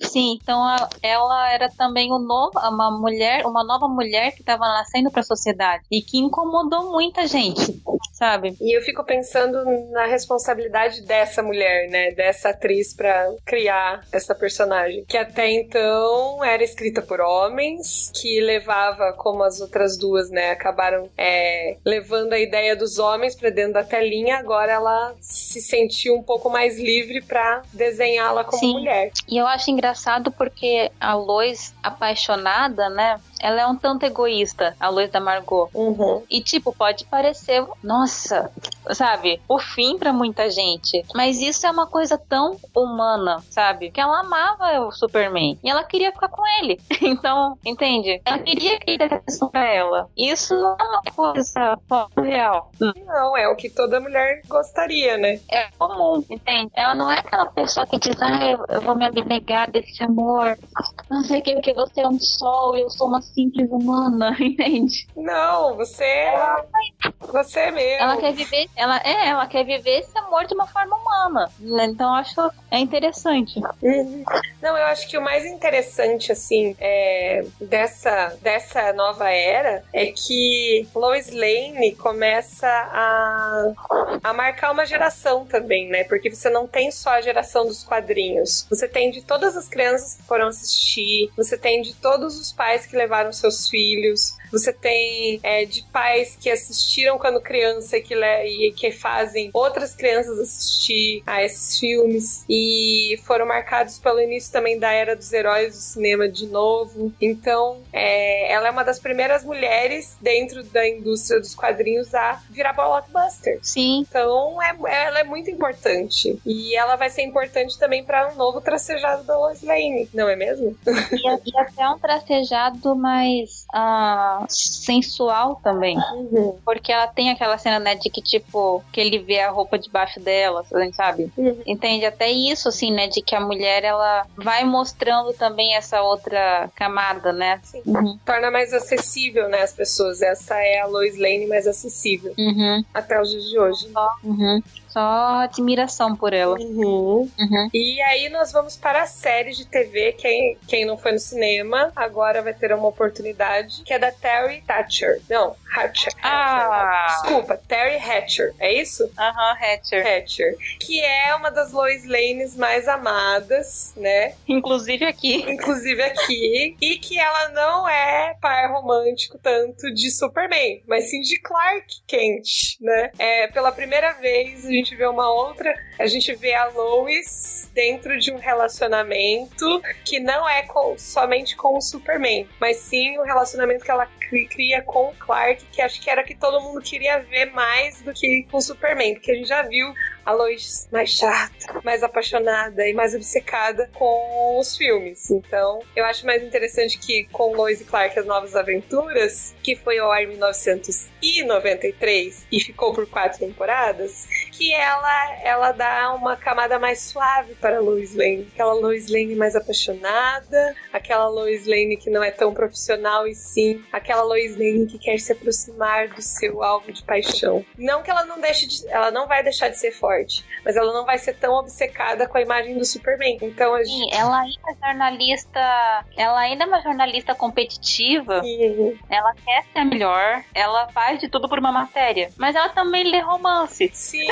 Sim, então ela era também o novo, uma mulher, uma nova mulher que estava nascendo para a sociedade e que incomodou muita gente, sabe? E eu fico pensando na responsabilidade dessa mulher, né? Dessa atriz pra criar essa personagem. Que até então era escrita por homens, que levava, como as outras duas, né? Acabaram é, levando a ideia dos homens pra dentro da telinha. Agora ela se sentiu um pouco mais livre pra desenhá-la como Sim. mulher. E eu acho engraçado porque a Lois, apaixonada, né? Ela é um tanto egoísta, a Lois da Margot. Uhum. E, tipo, pode parecer, nossa, sabe, o fim pra muita gente. Mas isso é uma coisa tão humana, sabe? Que ela amava o Superman. E ela queria ficar com ele. [laughs] Então, entende? Ela queria que ele desse pra ela. Isso não é uma coisa real. Não, é o que toda mulher gostaria, né? É comum, entende? Ela não é aquela pessoa que diz, ah, eu vou me abnegar desse amor. Não sei o que, porque você é um sol e eu sou uma simples humana, [laughs] entende? Não, você. Você é mesmo. Ela quer viver, ela é, ela quer viver esse amor de uma forma humana. Então eu acho é interessante. Uhum. Não, eu acho que o mais interessante, assim, é, dessa, dessa nova era é que Lois Lane começa a, a marcar uma geração também, né? Porque você não tem só a geração dos quadrinhos. Você tem de todas as crianças que foram assistir, você tem de todos os pais que levaram seus filhos, você tem é, de pais que assistiram quando criança que e que fazem outras crianças assistir a esses filmes e foram marcados pelo início também da era dos heróis do cinema de novo. Então, é, ela é uma das primeiras mulheres dentro da indústria dos quadrinhos a virar blockbuster. Sim, Então, é, ela é muito importante. E ela vai ser importante também para um novo tracejado da Lois Lane, não é mesmo? E, e até um tracejado mais ah, sensual também. Uhum. Porque ela tem aquela cena, né, de que, tipo, que ele vê a roupa debaixo dela, assim, sabe? Uhum. Entende? Até isso, assim, né, de que a mulher, ela vai mostrando também essa outra camada, né? Sim. Uhum. Torna mais acessível, né, as pessoas. Essa é a Lois Lane mais acessível Uhum. até os dias de hoje. Uhum. Só admiração por ela. Uhum. Uhum. E aí nós vamos para a série de TV, quem, quem não foi no cinema, agora vai ter uma oportunidade, que é da Terry Hatcher. Não, Hatcher. Ah. Desculpa, Terry Hatcher, é isso? Aham, Hatcher. Hatcher. Que é uma das Lois Lanes mais amadas, né? Inclusive aqui. Inclusive aqui. e que ela não é par romântico tanto de Superman, mas sim de Clark Kent, né? É, pela primeira vez a gente vê uma outra, a gente vê a Lois dentro de um relacionamento que não é com- somente com o Superman, mas sim o relacionamento que ela cri- cria com o Clark, que acho que era que todo mundo queria ver mais do que com o Superman, porque a gente já viu a Lois mais chata, mais apaixonada e mais obcecada com os filmes. Então, eu acho mais interessante que com Lois e Clark as Novas Aventuras, que foi ao ar em 1993 e ficou por quatro temporadas, que ela, ela dá uma camada mais suave para a Lois Lane. Aquela Lois Lane mais apaixonada, aquela Lois Lane que não é tão profissional e sim aquela Lois Lane que quer se aproximar do seu alvo de paixão. Não que ela não deixe de, ela não vai deixar de ser forte, mas ela não vai ser tão obcecada com a imagem do Superman. Então a Sim, ela ainda é jornalista, ela ainda é uma jornalista competitiva. Sim. Ela quer ser a melhor, ela faz de tudo por uma matéria, mas ela também lê romance. Sim.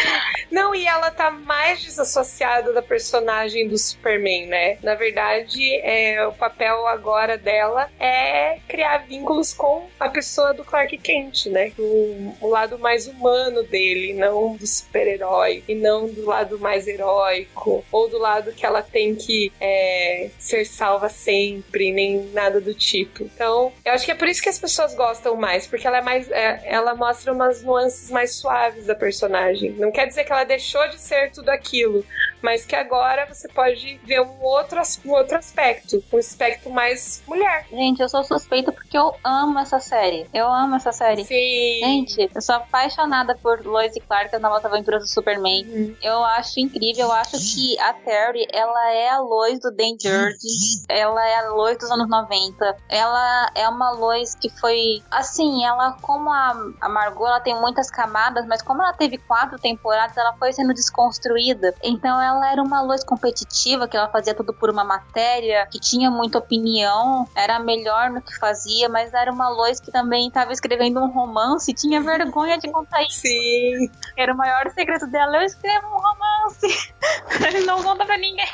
Não, e ela tá mais desassociada da personagem do Superman, né? Na verdade, é, o papel agora dela é criar vínculos com a pessoa do Clark Kent, né? O, o lado mais humano dele, não do super-herói, e não do lado mais heróico, ou do lado que ela tem que é, ser salva sempre, nem nada do tipo. Então, eu acho que é por isso que as pessoas gostam mais, porque ela é mais. é, ela mostra umas nuances mais suaves da personagem. Não quer dizer que ela deixou de ser tudo aquilo, mas que agora você pode ver um outro, um outro aspecto, um aspecto mais mulher. Gente, eu sou suspeita porque eu amo essa série. Eu amo essa série. Sim. Gente, eu sou apaixonada por Lois e Clark, as novas aventuras do Superman. Uhum. Eu acho incrível, eu acho que a Terry, ela é a Lois do Dan Jurgens, ela é a Lois dos anos 90. Ela é uma Lois que foi, assim, ela como a, a Margot, ela tem muitas camadas, mas como ela teve quatro temporadas, ela foi sendo desconstruída. Então ela era uma Lois competitiva, que ela fazia tudo por uma matéria, que tinha muita opinião, era melhor no que fazia, mas era uma Lois que também estava escrevendo um romance e tinha vergonha de contar isso. Sim. Era o maior segredo dela. Eu escrevo um romance. [laughs] Ele não conta pra ninguém.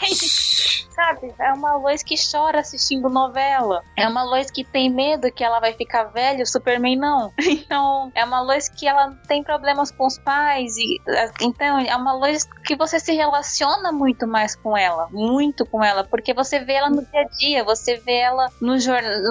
Sabe? É uma Lois que chora assistindo novela. É uma Lois que tem medo que ela vai ficar velha, o Superman não. [laughs] Então, é uma Lois que ela tem problemas com os pais. e Então, é uma Lois que você se relaciona muito mais com ela. Muito com ela. Porque você vê ela no dia a dia. Você vê ela no,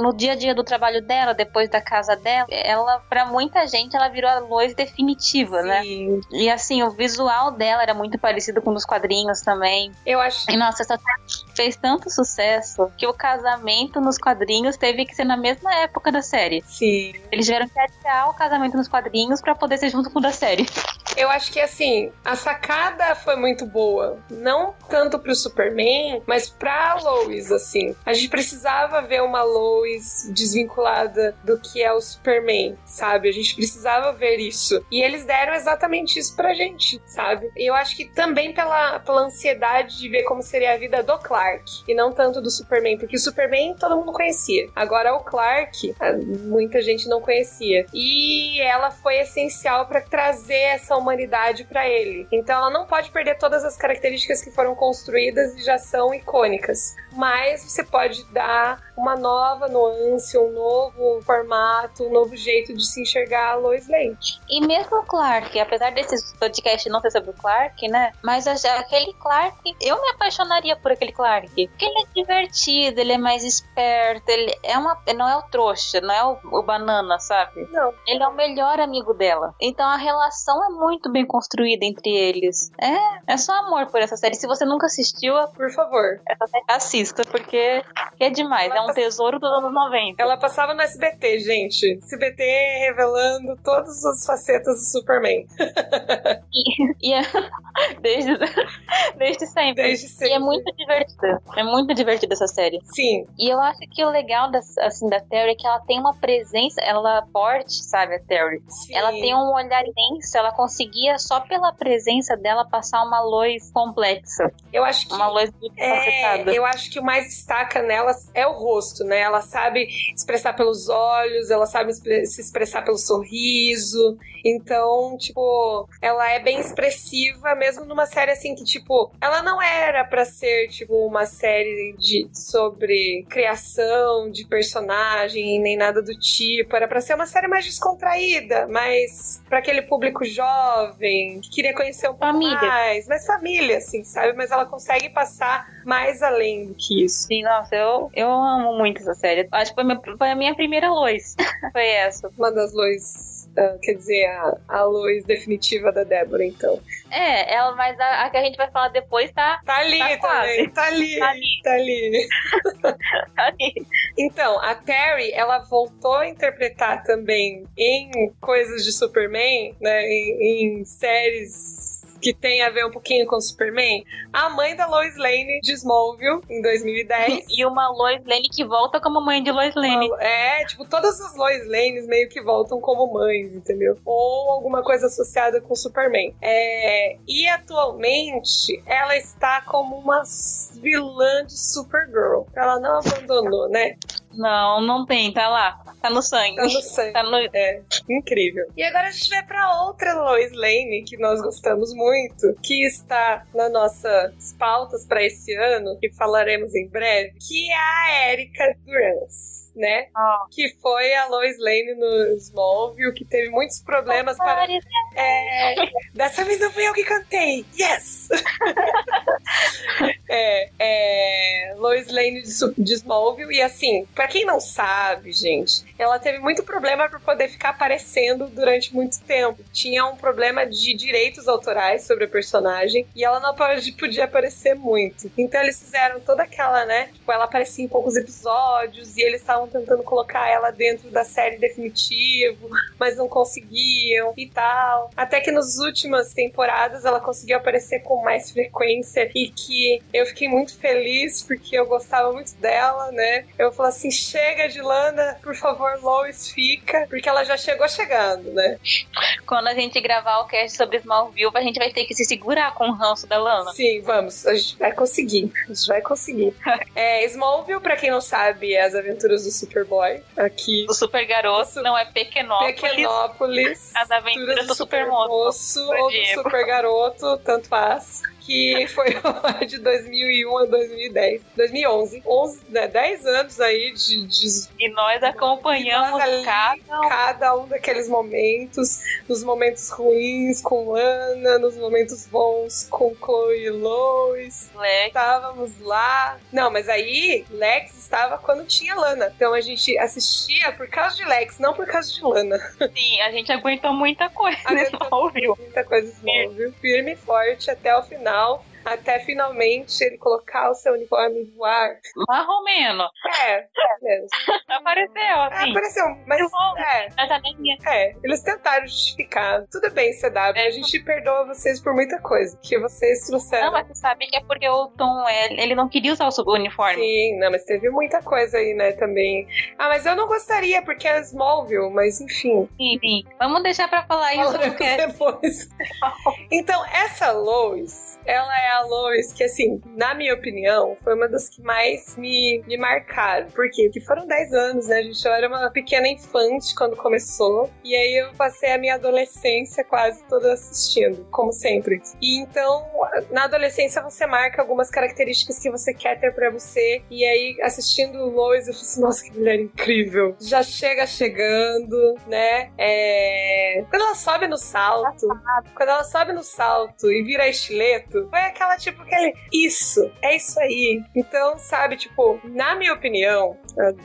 no dia a dia do trabalho dela, depois da casa dela. Ela, pra muita gente, ela virou a Lois definitiva, né? Sim. E assim, o visual dela era muito parecido com o dos quadrinhos também. Eu acho E nossa, essa série fez tanto sucesso que o casamento nos quadrinhos teve que ser na mesma época da série. Sim. Eles tiveram que adiar o casamento nos quadrinhos pra poder ser junto com o da série. Eu acho que assim, a sacada foi muito boa. Não tanto pro Superman, mas pra Lois, assim. A gente precisava ver uma Lois desvinculada do que é o Superman, sabe? A gente precisava ver isso. E eles deram exatamente isso pra gente, sabe? E eu acho que também pela, pela ansiedade de ver como seria a vida do Clark. E não tanto do Superman. Porque o Superman todo mundo conhecia. Agora o Clark, ah, muita gente não conhecia. E ela foi essencial pra trazer essa humanidade pra ele. Então ela não pode perder todas as características que foram construídas e já são icônicas. Mas você pode dar uma nova nuance, um novo formato, um novo jeito de se enxergar a Lois Lane. E mesmo o Clark, apesar desse podcast não ser sobre o Clark, né? Mas aquele Clark, eu me apaixonaria por aquele Clark. Porque ele é divertido, ele é mais esperto, ele é uma. Não é o trouxa, não é o, o banana, sabe? Não. Ele é o melhor amigo dela. Então a relação é muito bem construída entre eles. É, é só amor por essa série. Se você nunca assistiu, Por favor. assista, porque é demais. É um tesouro dos anos 90. Ela passava no SBT, gente. SBT revelando todas as facetas do Superman. [laughs] E é, [laughs] desde, desde sempre. Desde E sempre. é muito divertida. É muito divertida essa série. Sim. E eu acho que o legal das, assim, da Terry é que ela tem uma presença, ela é forte, sabe, a Terry. sim. Ela tem um olhar imenso, ela conseguia, só pela presença dela, passar uma luz complexa. Eu acho que Uma luz muito É, eu acho que o mais destaca nela é o rosto, né? Ela sabe expressar pelos olhos, ela sabe se expressar pelo sorriso. Então, tipo, ela é bem expressiva, mesmo numa série assim que, tipo, ela não era pra ser, tipo, uma série de, sobre criação de personagem, nem nada do tipo. Era pra ser uma série mais descontraída, mais pra aquele público jovem, que queria conhecer um pouco Família. mais, mais família, assim, sabe? Mas ela consegue passar mais além do que isso. Sim, nossa, eu, eu amo muito essa série. Acho que foi, minha- foi a minha primeira luz. [laughs] foi essa. Uma das luz, ah, quer dizer, a, a luz definitiva da Débora, então. É, ela, mas a, a que a gente vai falar depois tá, Tá ali Tá também, tá ali, Tá ali. tá ali. [laughs] tá ali. Então, a Terry, ela voltou a interpretar também em coisas de Superman, né? Em, em séries que tem a ver um pouquinho com o Superman? A mãe da Lois Lane de Smallville, em 2010. [laughs] e uma Lois Lane que volta como mãe de Lois Lane. É, tipo, todas as Lois Lanes meio que voltam como mães, entendeu? Ou alguma coisa associada com o Superman. É, e atualmente ela está como uma vilã de Supergirl. Ela não abandonou, né? Não, não tem, tá lá. Tá no sangue. Tá no sangue. Tá no... É, incrível. E agora a gente vai pra outra Lois Lane, que nós gostamos muito, que está nas nossas pautas para esse ano, que falaremos em breve, que é a Erika Durance né? Oh. Que foi a Lois Lane no Smallville, que teve muitos problemas oh, para. É, dessa vez não fui eu que cantei! Yes! [laughs] é, é, Lois Lane de, de Smallville, e assim, para quem não sabe, gente, ela teve muito problema para poder ficar aparecendo durante muito tempo. Tinha um problema de direitos autorais sobre a personagem e ela não podia aparecer muito. Então eles fizeram toda aquela, né? Tipo, ela aparecia em poucos episódios e eles estavam tentando colocar ela dentro da série definitivo, mas não conseguiam e tal. Até que nas últimas temporadas ela conseguiu aparecer com mais frequência e que eu fiquei muito feliz porque eu gostava muito dela, né? Eu falei assim: chega de Lana, por favor, Lois fica, porque ela já chegou chegando, né? Quando a gente gravar o cast sobre Smallville, a gente vai ter que se segurar com o ranço da Lana. Sim, vamos. A gente vai conseguir. A gente vai conseguir. [laughs] é, Smallville, pra quem não sabe, é as aventuras do Superboy. Aqui. O Super Garoto, não é Pequenópolis. Pequenópolis. As aventuras do, do Super Moço. Ou do Super Garoto, tanto faz que foi [laughs] de 2001 a 2010. 2011. 11, né, 10 anos aí de, de E nós acompanhamos nós ali, cada... cada um daqueles momentos, nos momentos ruins com Ana, nos momentos bons com Chloe e Lois. Lex. Estávamos lá. Não, mas aí Lex estava quando tinha Lana. Então a gente assistia por causa de Lex, não por causa de Lana. [laughs] Sim, a gente aguentou muita coisa. Aguentou [laughs] muita coisa Smallville. Firme e forte até o final final até finalmente ele colocar o seu uniforme e voar. Marromeno. É, é mesmo. [laughs] Apareceu, assim. É, apareceu, mas. É, é, eles tentaram justificar. Tudo bem, CW, é. a gente perdoa vocês por muita coisa que vocês trouxeram. Não, mas você sabe que é porque o Tom, ele não queria usar o uniforme. Sim, não, mas teve muita coisa aí, né, também. Ah, mas eu não gostaria, porque é Smallville, mas enfim. Sim, sim. Vamos deixar pra falar isso. depois. [laughs] então, essa Lois, ela é a Lois, que assim, na minha opinião, foi uma das que mais me, me marcaram. Por quê? Porque foram 10 anos, né, gente? Eu era uma pequena infante quando começou. E aí eu passei a minha adolescência quase toda assistindo, como sempre. E então, na adolescência, você marca algumas características que você quer ter pra você. E aí, assistindo Lois, eu falei assim, nossa, que mulher incrível. Já chega chegando, né? É... Quando ela sobe no salto, quando ela sobe no salto e vira estileto, foi aquela tipo aquele isso, é isso aí. Então, sabe, tipo, na minha opinião,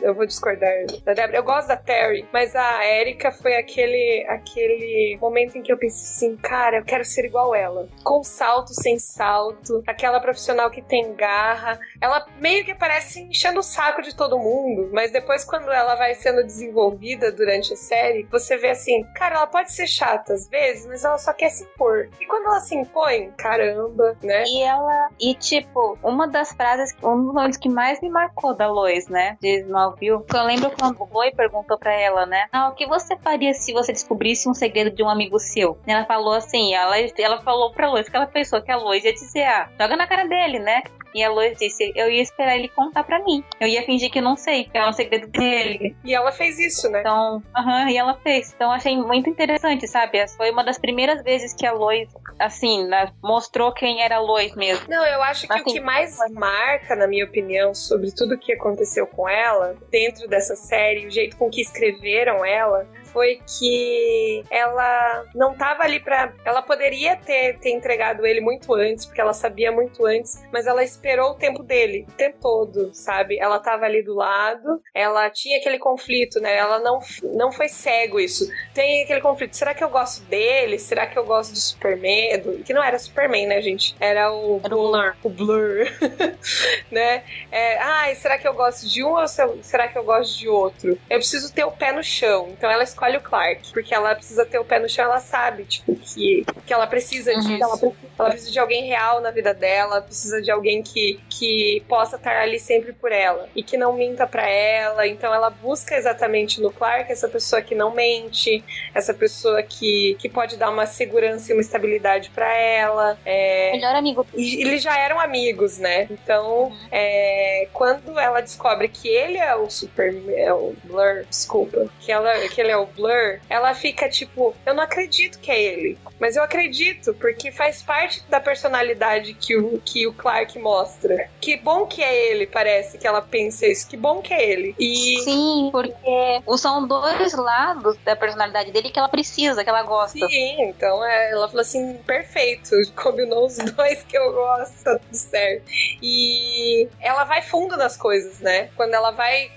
eu vou discordar da Débora, eu gosto da Terry, mas a Erika foi aquele aquele momento em que eu pensei assim, cara, eu quero ser igual ela. Com salto, sem salto, aquela profissional que tem garra. Ela meio que parece enchendo o saco de todo mundo, mas depois quando ela vai sendo desenvolvida durante a série, você vê assim, cara, ela pode ser chata às vezes, mas ela só quer se impor. E quando ela se impõe, caramba, né? E ela, e tipo, uma das frases, um dos nomes que mais me marcou da Lois, né, de Smallville, eu lembro quando o Boy perguntou pra ela, né, ah, o que você faria se você descobrisse um segredo de um amigo seu? E ela falou assim, ela, ela falou pra Lois que ela pensou que a Lois ia dizer, ah, joga na cara dele, né? E a Lois disse: Eu ia esperar ele contar pra mim. Eu ia fingir que não sei, que é um segredo dele. E ela fez isso, né? Então, aham, uh -huh, e ela fez. Então achei muito interessante, sabe? Foi uma das primeiras vezes que a Lois, assim, mostrou quem era a Lois mesmo. Não, eu acho que assim, o que mais marca, na minha opinião, sobre tudo o que aconteceu com ela, dentro dessa série, o jeito com que escreveram ela, foi que ela não estava ali para, ela poderia ter, ter entregado ele muito antes, porque ela sabia muito antes, mas ela esperou o tempo dele, o tempo todo, sabe? Ela estava ali do lado, ela tinha aquele conflito, né? Ela não, não foi cego isso. Tem aquele conflito, será que eu gosto dele? Será que eu gosto do Superman? Do, que não era Superman, né, gente? Era o, era o Blur. O Blur, [laughs] né? É, ai, será que eu gosto de um ou será que eu gosto de outro? Eu preciso ter o pé no chão. Então ela escolhe escolhe o Clark, porque ela precisa ter o pé no chão, ela sabe, tipo, que, que ela precisa uhum. disso. Ela precisa, ela precisa de alguém real na vida dela, precisa de alguém que, que possa estar ali sempre por ela e que não minta para ela. Então ela busca exatamente no Clark essa pessoa que não mente, essa pessoa que, que pode dar uma segurança e uma estabilidade para ela. É... Melhor amigo. E eles já eram amigos, né? Então, uhum. é... quando ela descobre que ele é o super. É o Blur, desculpa. Que, ela, que ele é o Blur, ela fica tipo, eu não acredito que é ele. Mas eu acredito, porque faz parte da personalidade que o, que o Clark mostra. Que bom que é ele, parece que ela pensa isso. Que bom que é ele. E... Sim, porque são dois lados da personalidade dele que ela precisa, que ela gosta. Sim, então é, ela falou assim: perfeito, [laughs] combinou os dois que eu gosto, tá tudo certo. E ela vai fundo nas coisas, né? Quando ela vai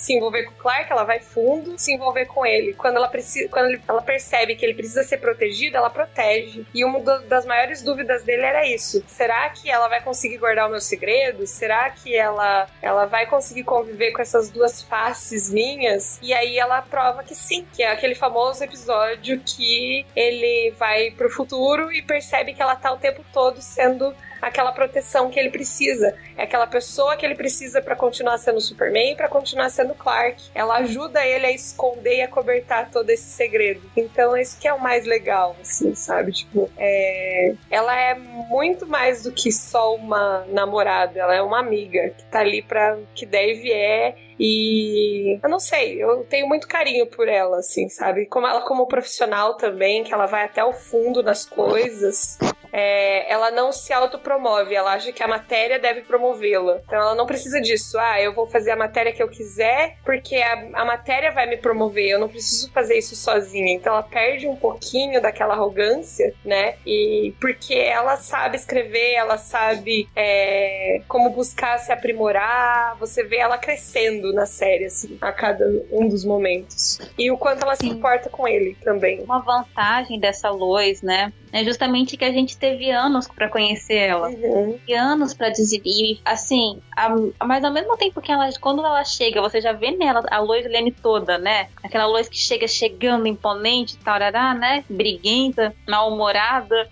se envolver com o Clark, ela vai fundo se envolver com ele. Quando ela precisa, quando ela percebe que ele precisa ser protegido, ela protege. E uma das maiores dúvidas dele era isso: será que ela vai conseguir guardar o meu segredo? Será que ela ela vai conseguir conviver com essas duas faces minhas? E aí ela prova que sim, que é aquele famoso episódio que ele vai pro futuro e percebe que ela tá o tempo todo sendo aquela proteção que ele precisa. É aquela pessoa que ele precisa para continuar sendo Superman e para continuar sendo Clark. Ela ajuda ele a esconder e a cobertar todo esse segredo. Então, isso que é o mais legal, assim, sabe? Tipo, é... ela é muito mais do que só uma namorada, ela é uma amiga que tá ali pra que deve é e eu não sei, eu tenho muito carinho por ela, assim, sabe? Como ela como profissional também, que ela vai até o fundo das coisas é, ela não se autopromove, ela acha que a matéria deve promovê-la. Então ela não precisa disso. Ah, eu vou fazer a matéria que eu quiser porque a, a matéria vai me promover, eu não preciso fazer isso sozinha. Então ela perde um pouquinho daquela arrogância, né? E porque ela sabe escrever, ela sabe é, como buscar se aprimorar, você vê ela crescendo na série, assim, a cada um dos momentos. E o quanto ela Sim. se importa com ele também. Uma vantagem dessa Lois, né? É justamente que a gente teve anos para conhecer ela. Uhum. E anos para desvir. Assim, a, mas ao mesmo tempo que ela, quando ela chega, você já vê nela a Lois Lane toda, né? Aquela Lois que chega chegando imponente, tarará, né? Briguenta, mal-humorada.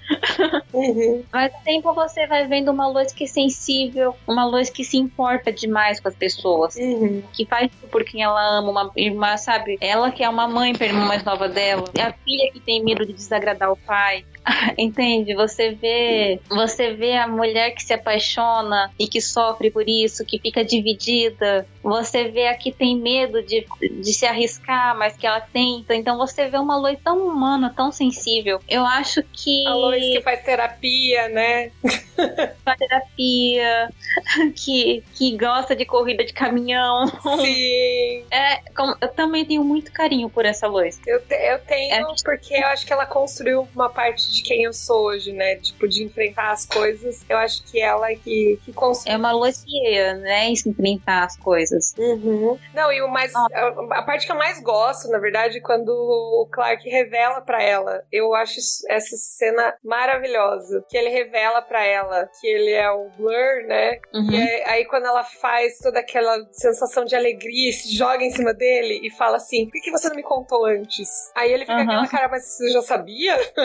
Uhum. [laughs] mas ao tempo você vai vendo uma Lois que é sensível, uma Lois que se importa demais com as pessoas. Uhum. Que faz por quem ela ama, uma irmã, sabe? Ela que é uma mãe pra irmã mais nova dela. É a filha que tem medo de desagradar o pai. [laughs] Entende? Você vê, você vê a mulher que se apaixona e que sofre por isso, que fica dividida. Você vê a que tem medo de, de se arriscar, mas que ela tenta. Então você vê uma Lois tão humana, tão sensível. Eu acho que. A Lois que faz terapia, né? [laughs] faz terapia, que, que gosta de corrida de caminhão. Sim. É, como, eu também tenho muito carinho por essa Lois. Eu, te, eu tenho, é. porque eu acho que ela construiu uma parte de quem eu sou hoje, né? Tipo, de enfrentar as coisas. Eu acho que ela que, que construiu. É uma Lois né? Enfrentar as coisas coisas. Uhum. Não, e o mais. A, a, parte que eu mais gosto, na verdade, quando o Clark revela para ela. Eu acho essa cena maravilhosa. Que ele revela para ela que ele é o Blur, né? Uhum. E aí, aí, quando ela faz toda aquela sensação de alegria, se joga em cima dele e fala assim: por que, que você não me contou antes? Aí ele fica uhum. aquela cara, mas você já sabia? [laughs]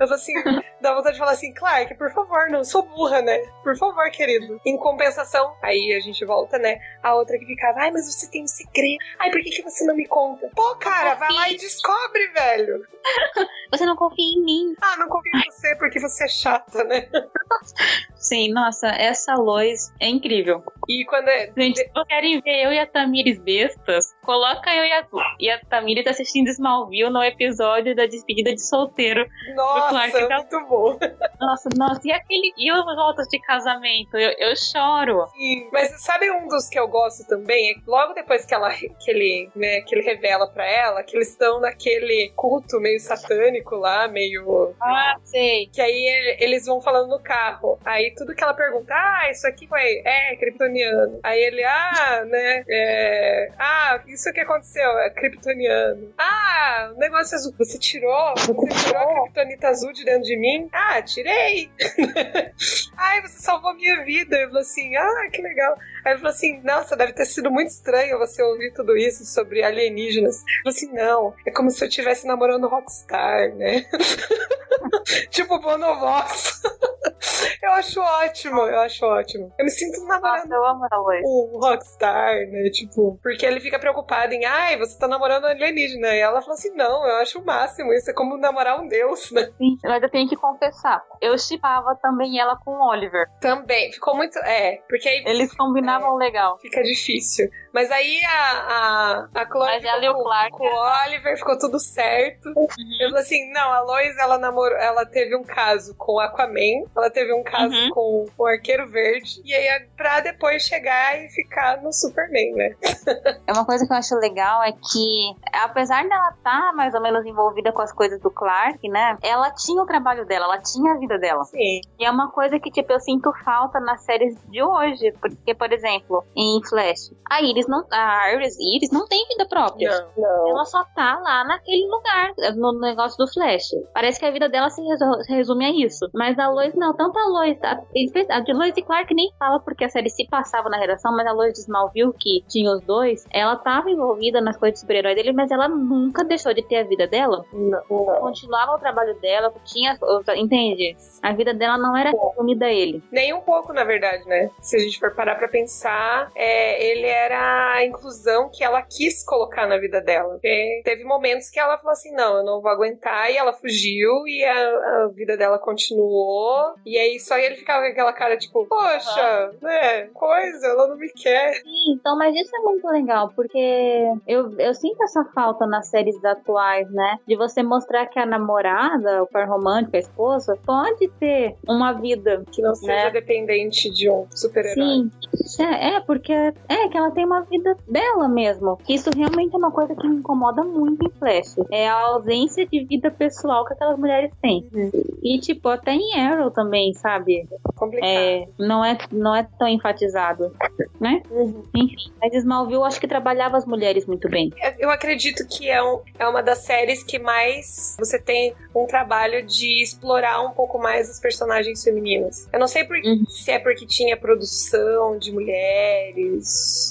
eu tô assim, dá vontade de falar assim, Clark, por favor, não sou burra, né? Por favor, querido. Em compensação, Aí a gente volta, né? A outra que ficava, ai, mas você tem um segredo. Ai, por que, que você não me conta? Pô, cara, vai lá e descobre, velho. [laughs] você não confia em mim. Ah, não confio em você porque você é chata, né? [laughs] Sim, nossa, essa Lois é incrível. E quando é. Gente, se vocês querem ver eu e a Tamires bestas, coloca eu e a, e a Tamires assistindo Smallville no episódio da despedida de solteiro. Nossa, muito bom. Nossa, nossa, e aquele. E os voltas de casamento? Eu, eu choro. Mas sabe um dos que eu gosto também? É logo depois que, ela, que, ele, né, que ele revela pra ela que eles estão naquele culto meio satânico lá, meio. Ah, sei. Que aí eles vão falando no carro. Aí tudo que ela pergunta, ah, isso aqui foi. É, kryptoniano. Aí ele, ah, né? É, ah, isso que aconteceu, é kryptoniano. Ah, o negócio azul. Você tirou? Você tirou a kryptonita azul de dentro de mim? Ah, tirei. [laughs] Ai, você salvou minha vida. Eu falei assim, ah, que legal. Aí ele falou assim: Nossa, deve ter sido muito estranho você ouvir tudo isso sobre alienígenas. Eu falei assim: Não, é como se eu estivesse namorando Rockstar, né? [laughs] tipo Bonovox. [laughs] eu acho ótimo, eu acho ótimo. Eu me sinto namorando Nossa, eu amo um rockstar, né? Tipo, porque ele fica preocupado em, ai, você tá namorando um alienígena. E ela fala assim: não, eu acho o máximo. Isso é como namorar um deus, né? Sim, mas eu tenho que confessar. Eu chipava também ela com o Oliver. Também. Ficou muito. É, porque aí Eles combinavam legal. fica difícil. Mas aí a, a, a Chloe Mas ela ficou o Clark. com o Oliver, ficou tudo certo. Eu falei assim: não, a Lois, ela namorou, ela teve um caso com o Aquaman, ela teve um caso Uhum. com o Arqueiro Verde, e aí pra depois chegar e ficar no Superman, né? [laughs] É uma coisa que eu acho legal é que, apesar dela estar mais ou menos envolvida com as coisas do Clark, né? Ela tinha o trabalho dela, ela tinha a vida dela. Sim. E é uma coisa que, tipo, eu sinto falta nas séries de hoje. Porque, por exemplo, em Flash, a Iris não. A Iris, Iris não tem vida própria. Não. Ela só tá lá naquele lugar, no negócio do Flash. Parece que a vida dela se, resu- se resume a isso. Mas a Lois não, tanto a Lois, a, a de Lois e Clark nem fala porque a série se passava na redação, mas a Lois de Smallville, que tinha os dois, ela tava envolvida nas coisas de super-herói dele, mas ela nunca deixou de ter a vida dela. Não, não. Continuava o trabalho dela, tinha. Entende? A vida dela não era resumida a ele. Nem um pouco, na verdade, né? Se a gente for parar pra pensar, é, ele era a inclusão que ela quis colocar na vida dela. Porque teve momentos que ela falou assim: não, eu não vou aguentar, e ela fugiu, e a, a vida dela continuou. E aí só ele ficava com aquela cara tipo: poxa, né? Coisa, ela não me quer. Sim, então, mas isso é muito legal, porque eu, eu sinto essa falta nas séries atuais, né? De você mostrar que a namorada, o par romântico, a esposa, pode ter uma vida. Que não seja Né? dependente de um super-herói. Sim, é, é, porque é que ela tem uma vida dela mesmo. Isso realmente é uma coisa que me incomoda muito em Flash. É a ausência de vida pessoal que aquelas mulheres têm. E, tipo, até em Arrow também, sabe? Complicado. É, não, é, não é tão enfatizado, né? Uhum. Enfim, mas Smallville acho que trabalhava as mulheres muito bem. Eu acredito que é, um- é uma das séries que mais você tem um trabalho de explorar um pouco mais os personagens femininos. Eu não sei por- Uhum. se é porque tinha produção de mulheres,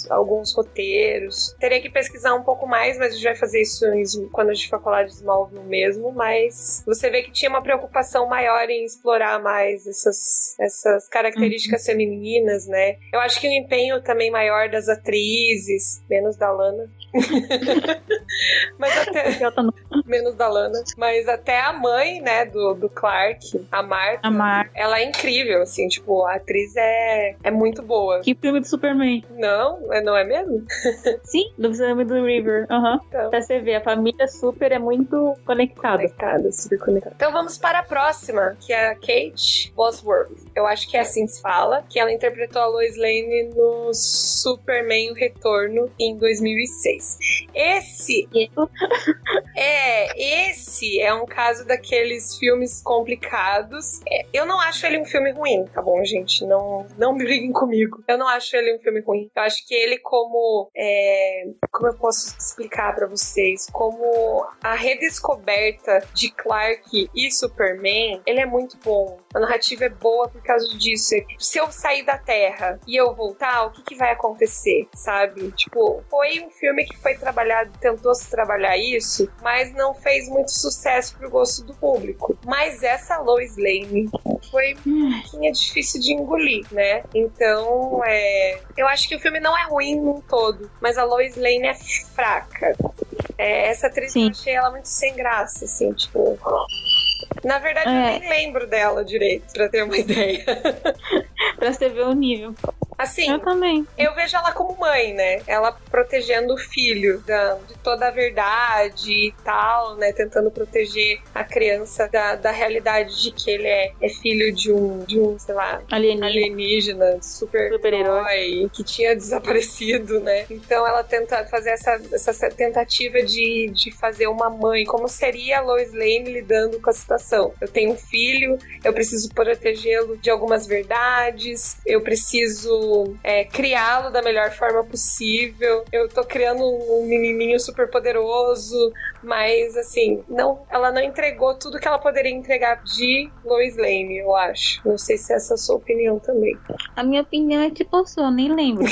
alguns roteiros. Teria que pesquisar um pouco mais, mas a gente vai fazer isso quando a gente for falar de Smallville mesmo. Mas você vê que tinha uma preocupação maior em explorar mais essas, essas características femininas, né? Eu acho que o empenho também maior das atrizes, menos da Lana. [laughs] Mas até. Tá no [laughs] Menos da Lana. Mas até a mãe, né, do, do Clark, a Marta, Amar. ela é incrível, assim, tipo, a atriz é, é muito boa. Que filme do Superman? Não, é- não é mesmo? [laughs] Sim, do filme do River. Aham. Então. Pra você ver, a família super é muito conectada. Conectada, super conectada. Então vamos para a próxima, que é a Kate Bosworth. Eu acho que é assim que se fala, que ela interpretou a Lois Lane no Superman o Retorno em 2006. Esse E [laughs] É, esse é um caso daqueles filmes complicados. É, eu não acho ele um filme ruim, tá bom, gente? Não, não [laughs] briguem comigo. Eu não acho ele um filme ruim. Eu acho que ele, como. é, como eu posso explicar pra vocês? Como a redescoberta de Clark e Superman, ele é muito bom. A narrativa é boa por causa disso. Se eu sair da Terra e eu voltar, o que, que vai acontecer, sabe? Tipo, foi um filme que foi trabalhado, tentou se trabalhar isso, mas não fez muito sucesso pro gosto do público. Mas essa Lois Lane foi um pouquinho difícil de engolir, né? Então, é, eu acho que o filme não é ruim num todo, mas a Lois Lane é fraca. É, essa atriz Sim. eu achei ela muito sem graça, assim, tipo. Na verdade, eu É. nem lembro dela direito, pra ter uma [laughs] ideia. pra você ver o nível. Assim, Eu também. eu vejo ela como mãe, né? Ela protegendo o filho da- de toda a verdade e tal, né? Tentando proteger a criança da, da realidade de que ele é, é filho de um, de um, sei lá, Alienígena. alienígena, super Super-herói. herói que tinha desaparecido, né? Então ela tenta fazer essa, essa tentativa de, de fazer uma mãe. Como seria a Lois Lane lidando com a situação? Eu tenho um filho, eu preciso protegê-lo de algumas verdades, eu preciso é, criá-lo da melhor forma possível. Eu tô criando um menininho super poderoso, mas assim, não, ela não entregou tudo que ela poderia entregar de Lois Lane, eu acho. Não sei se essa é a sua opinião também. A minha opinião é tipo sua, nem lembro.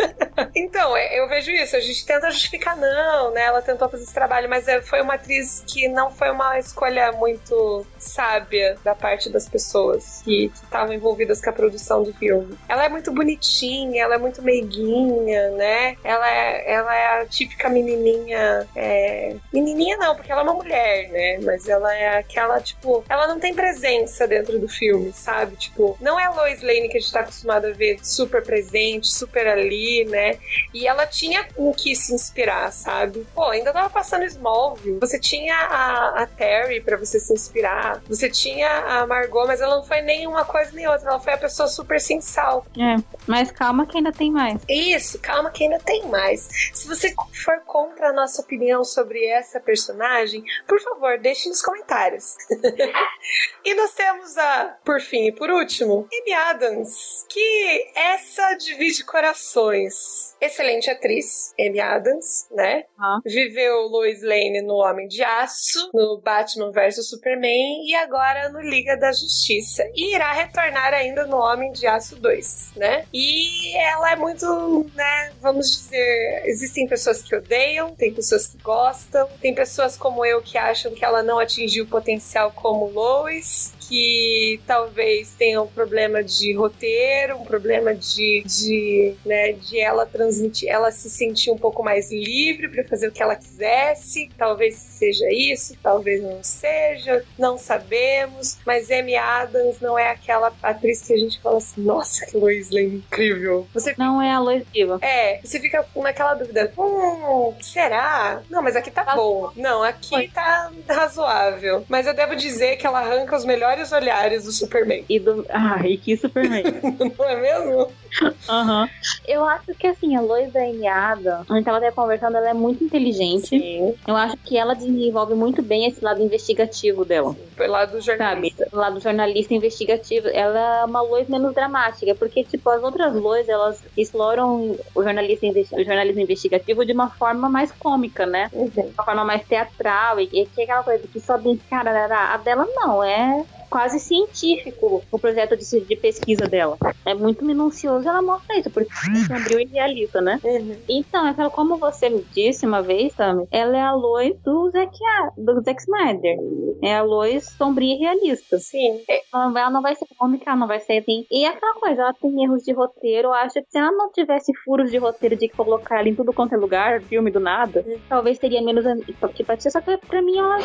[laughs] então, é, eu vejo isso. A gente tenta justificar, não, né? Ela tentou fazer esse trabalho, mas é, foi uma atriz que não foi uma escolha muito sábia da parte das pessoas que estavam envolvidas com a produção do filme. Ela é muito bonitinha, ela é muito meiguinha, né? Ela é, ela é a típica menininha. É... Menininha não, porque ela é uma mulher, né? Mas ela é aquela, tipo. Ela não tem presença dentro do filme, sabe? Tipo, não é a Lois Lane que a gente tá acostumado a ver super presente, super ali, né? E ela tinha com que se inspirar, sabe? Pô, ainda tava passando Smallville. Você tinha a, a Terry para você se inspirar. Você tinha a Margot, mas ela não foi nem uma coisa nem outra. Ela foi a pessoa super sensal. É, mas calma que ainda tem mais. Isso, calma que ainda tem mais. Se você for contra a nossa opinião sobre essa personagem, por favor, deixe nos comentários. [laughs] e nós temos a, por fim e por último, Amy Adams, que essa divide corações. Excelente atriz, Amy Adams, né? Uhum. Viveu Lois Lane no Homem de Aço, no Batman vs Superman e agora no Liga da Justiça. E irá retornar ainda no Homem de Aço 2, né? E ela é muito, né? Vamos dizer, existem pessoas que odeiam, tem pessoas que gostam, tem pessoas como eu que acham que ela não atingiu o potencial como Lois, que talvez tenha um problema de roteiro, um problema de, de, né, de ela transmitir, ela se sentir um pouco mais livre para fazer o que ela quisesse. Talvez seja isso, talvez não seja, não sabemos. Mas Amy Adams não é aquela atriz que a gente fala assim, nossa, que Lois Lane incrível. Você não é a Lois Diva. É, você fica naquela dúvida, hum, será? Não, mas aqui tá, tá bom. Não, aqui tá razoável. Mas eu devo dizer que ela arranca os melhores melhores olhares do Superman. E do. Ai, que Superman. [laughs] Não é mesmo? Uhum. Eu acho que assim, a Lois da Ada, a gente tava até conversando, ela é muito inteligente. Sim. Eu acho que ela desenvolve muito bem esse lado investigativo dela. Pelo lado jornalista. Sabe? lado jornalista investigativo. Ela é uma Lois menos dramática, porque, tipo, as outras Lois, elas exploram o, jornalista, o jornalismo investigativo de uma forma mais cômica, né? Uhum. De uma forma mais teatral. E, e que é aquela coisa que só tem cara, a dela não, é quase científico o projeto de, de pesquisa dela. É muito minucioso ela mostra isso, porque é sombrio e realista, né? Uhum. Então, é como você me disse uma vez, Sammy, ela é a Lois do Zack, do Zack Snyder. É a Lois sombria e realista. Sim. Ela não vai ser cômica, ela não vai ser assim. E é aquela coisa, ela tem erros de roteiro. Eu acho que se ela não tivesse furos de roteiro de colocar ela em tudo quanto é lugar, filme do nada, uhum. talvez teria menos antipatia. Só que pra mim ela,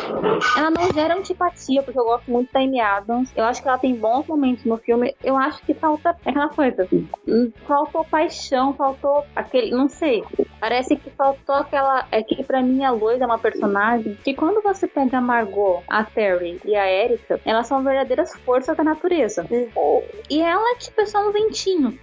ela não gera antipatia, porque eu gosto muito da Amy Adams. Eu acho que ela tem bons momentos no filme. Eu acho que falta aquela coisa. Faltou paixão, faltou aquele. Não sei. Parece que faltou aquela. É que pra mim a Lois é uma personagem que quando você pega a Margot, a Terry e a Erika, elas são verdadeiras forças da natureza. Uhum. E ela, tipo, é só um ventinho.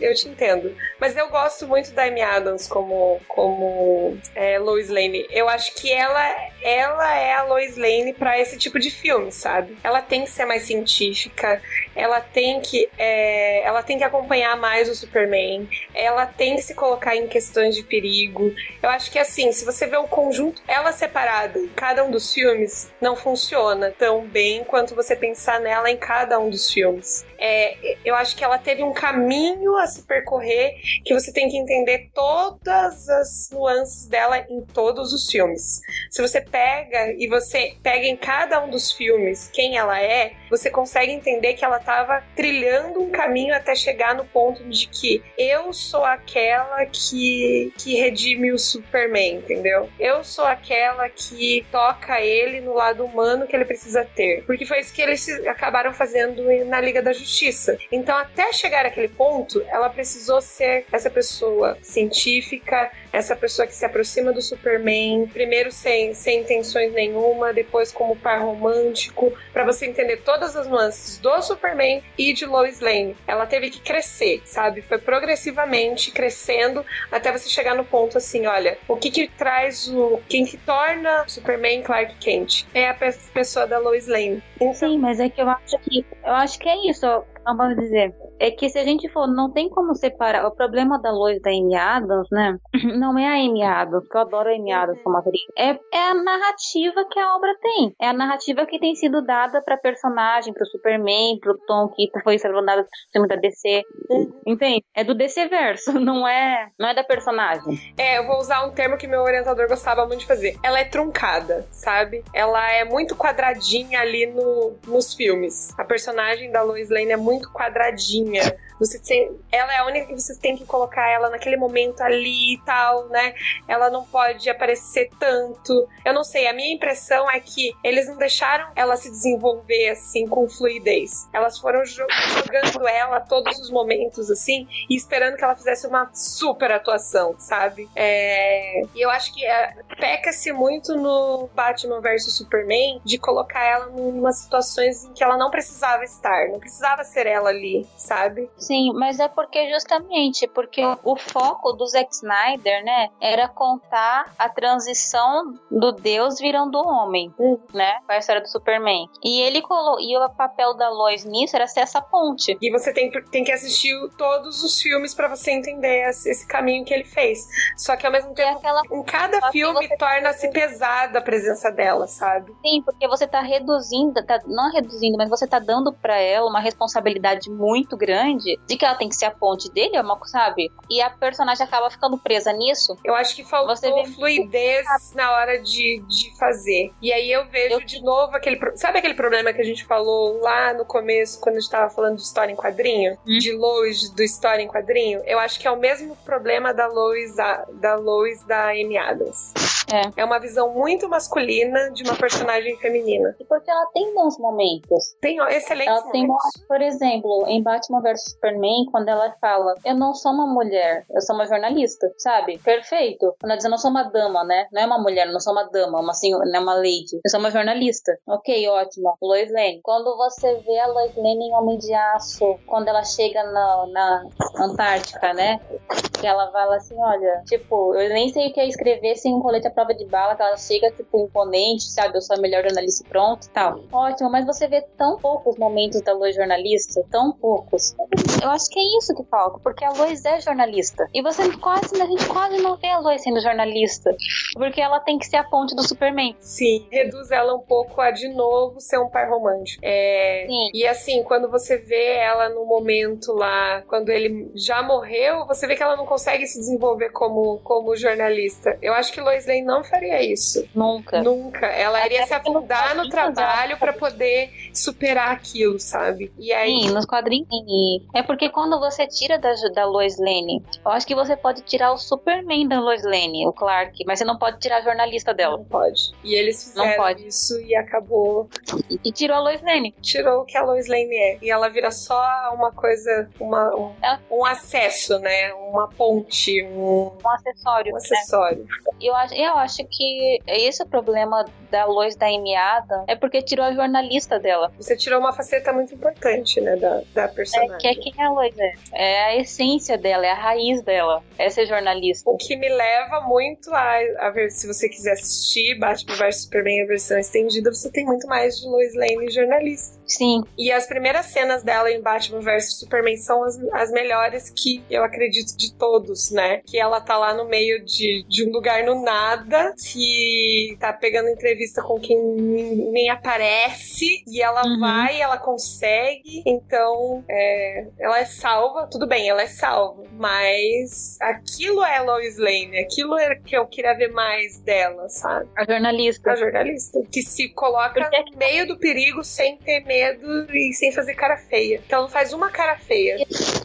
Eu te entendo. Mas eu gosto muito da Amy Adams como, como é, Lois Lane. Eu acho que ela, ela é a Lois Lane para esse tipo de filme, sabe? Ela tem que ser mais científica, ela tem que, é, ela tem que acompanhar mais o Superman, ela tem que se colocar em questões de perigo. Eu acho que assim, se você vê o conjunto, ela separada em cada um dos filmes, não funciona tão bem quanto você pensar nela em cada um dos filmes. É, eu acho que ela teve um caminho a se percorrer que você tem que entender todas as nuances dela em todos os filmes. Se você pega e você pega em cada um dos filmes quem ela é, você consegue entender que ela estava trilhando um caminho até chegar no ponto de que eu sou aquela que, que redime o Superman, entendeu? Eu sou aquela que toca ele no lado humano que ele precisa ter. Porque foi isso que eles acabaram fazendo na Liga da Justiça. Então, até chegar àquele ponto, ela precisou ser essa pessoa científica, essa pessoa que se aproxima do Superman, primeiro sem, sem intenções nenhuma, depois como par romântico, para você entender todas as nuances do Superman e de Lois Lane. Ela teve que crescer, sabe? Foi progressivamente crescendo até você chegar no ponto assim, olha, o que que traz o quem que torna Superman Clark Kent é a pessoa da Lois Lane. Então... Sim, mas é que eu acho que eu acho que é isso. Vamos dizer, é que se a gente for, não tem como separar. O problema da Lois da Amy Adams, né? [laughs] Não é a Amy Adams, que eu adoro a Amy Adams como atriz. É, é a narrativa que a obra tem. É a narrativa que tem sido dada pra personagem, pro Superman, pro Tom que foi dada pro filme da DC. Entende? É do DC verso, [laughs] não é, não é da personagem. É, eu vou usar um termo que meu orientador gostava muito de fazer. Ela é truncada, sabe? Ela é muito quadradinha ali no, nos filmes. A personagem da Lois Lane é muito quadradinha. Você tem, ela é a única que você tem que colocar ela naquele momento ali e tal, né? Ela não pode aparecer tanto. Eu não sei, a minha impressão é que eles não deixaram ela se desenvolver assim com fluidez. Elas foram jogando ela a todos os momentos assim e esperando que ela fizesse uma super atuação, sabe? É... E eu acho que é... peca-se muito no Batman vs Superman de colocar ela em situações em que ela não precisava estar, não precisava ser ela ali, sabe? Sim, mas é porque justamente porque o foco do Zack Snyder, né, era contar a transição do Deus virando homem, Uhum. né, com a história do Superman. E ele colocou e o papel da Lois nisso era ser essa ponte. E você tem, tem que assistir todos os filmes pra você entender esse, esse caminho que ele fez. Só que ao mesmo é tempo, aquela em cada filme torna-se pesada a presença dela, sabe? Sim, porque você tá reduzindo, tá, não reduzindo, mas você tá dando pra ela uma responsabilidade muito grande de que ela tem que ser a ponte dele, é uma, sabe? E a personagem acaba ficando presa nisso. Eu acho que faltou Você vê- fluidez na hora de, de fazer. E aí eu vejo Eu- de novo aquele. Sabe aquele problema que a gente falou lá no começo, quando a gente tava falando de história em quadrinho? Hum. De Lois do história em quadrinho? Eu acho que é o mesmo problema da Lois, da Lois da Amy Adams. É. É uma visão muito masculina de uma personagem feminina. E porque ela tem bons momentos. Tem excelentes Ela tem, momentos. por exemplo, em Batman vs Superman, quando ela fala, eu não sou uma mulher, eu sou uma jornalista, sabe? Perfeito. Quando ela diz, eu não sou uma dama, né? Não é uma mulher, eu não sou uma dama, uma senhora, não é uma lady. Eu sou uma jornalista. Ok, ótimo. Lois Lane. Quando você vê a Lois Lane em Homem de Aço, quando ela chega na, na Antártica, né? Que ela fala assim, olha, tipo, eu nem sei o que é escrever sem um colete prova de bala, que ela chega, tipo, imponente, sabe? Eu sou a melhor jornalista e pronto e tal. Ótimo, mas você vê tão poucos momentos da Lois jornalista, tão poucos. Eu acho que é isso que falta, porque a Lois é jornalista. E você quase, a gente quase não vê a Lois sendo jornalista. Porque ela tem que ser a ponte do Superman. Sim, reduz ela um pouco a de novo ser um par romântico. É, Sim. E assim, quando você vê ela no momento lá, quando ele já morreu, você vê que ela não consegue se desenvolver como, como jornalista. Eu acho que Lois Lane não faria isso. Nunca. Nunca. Ela Até iria se afundar no trabalho pra poder superar aquilo, sabe? E aí. Sim, nos quadrinhos. É porque quando você tira da, da Lois Lane, eu acho que você pode tirar o Superman da Lois Lane, o Clark, mas você não pode tirar a jornalista dela. Não pode. E eles fizeram isso e acabou. E, e tirou a Lois Lane. Tirou o que a Lois Lane é. E ela vira só uma coisa, uma, um, Ela- um acesso, né? Uma ponte, um, Um acessório. um né? acessório. Eu acho, eu acho que esse é o problema da Lois da Amy Adams, é porque tirou a jornalista dela. Você tirou uma faceta muito importante, né? Da, da É, personagem. que é quem a Lois é. É a essência dela, é a raiz dela. É ser jornalista. O que me leva muito a, a ver, se você quiser assistir Batman vs Superman a versão estendida, você tem muito mais de Lois Lane jornalista. Sim, E as primeiras cenas dela em Batman vs Superman são as, as melhores que eu acredito de todos, né? Que ela tá lá no meio de, de um lugar no nada, que tá pegando entrevista com quem nem aparece, e ela Uhum. vai, ela consegue, então é, ela é salva, tudo bem, ela é salva, mas aquilo é Lois Lane, aquilo é que eu queria ver mais dela, sabe? a jornalista. A jornalista, que se coloca Porque- no meio do perigo sem ter medo e sem fazer cara feia. Então ela faz uma cara feia.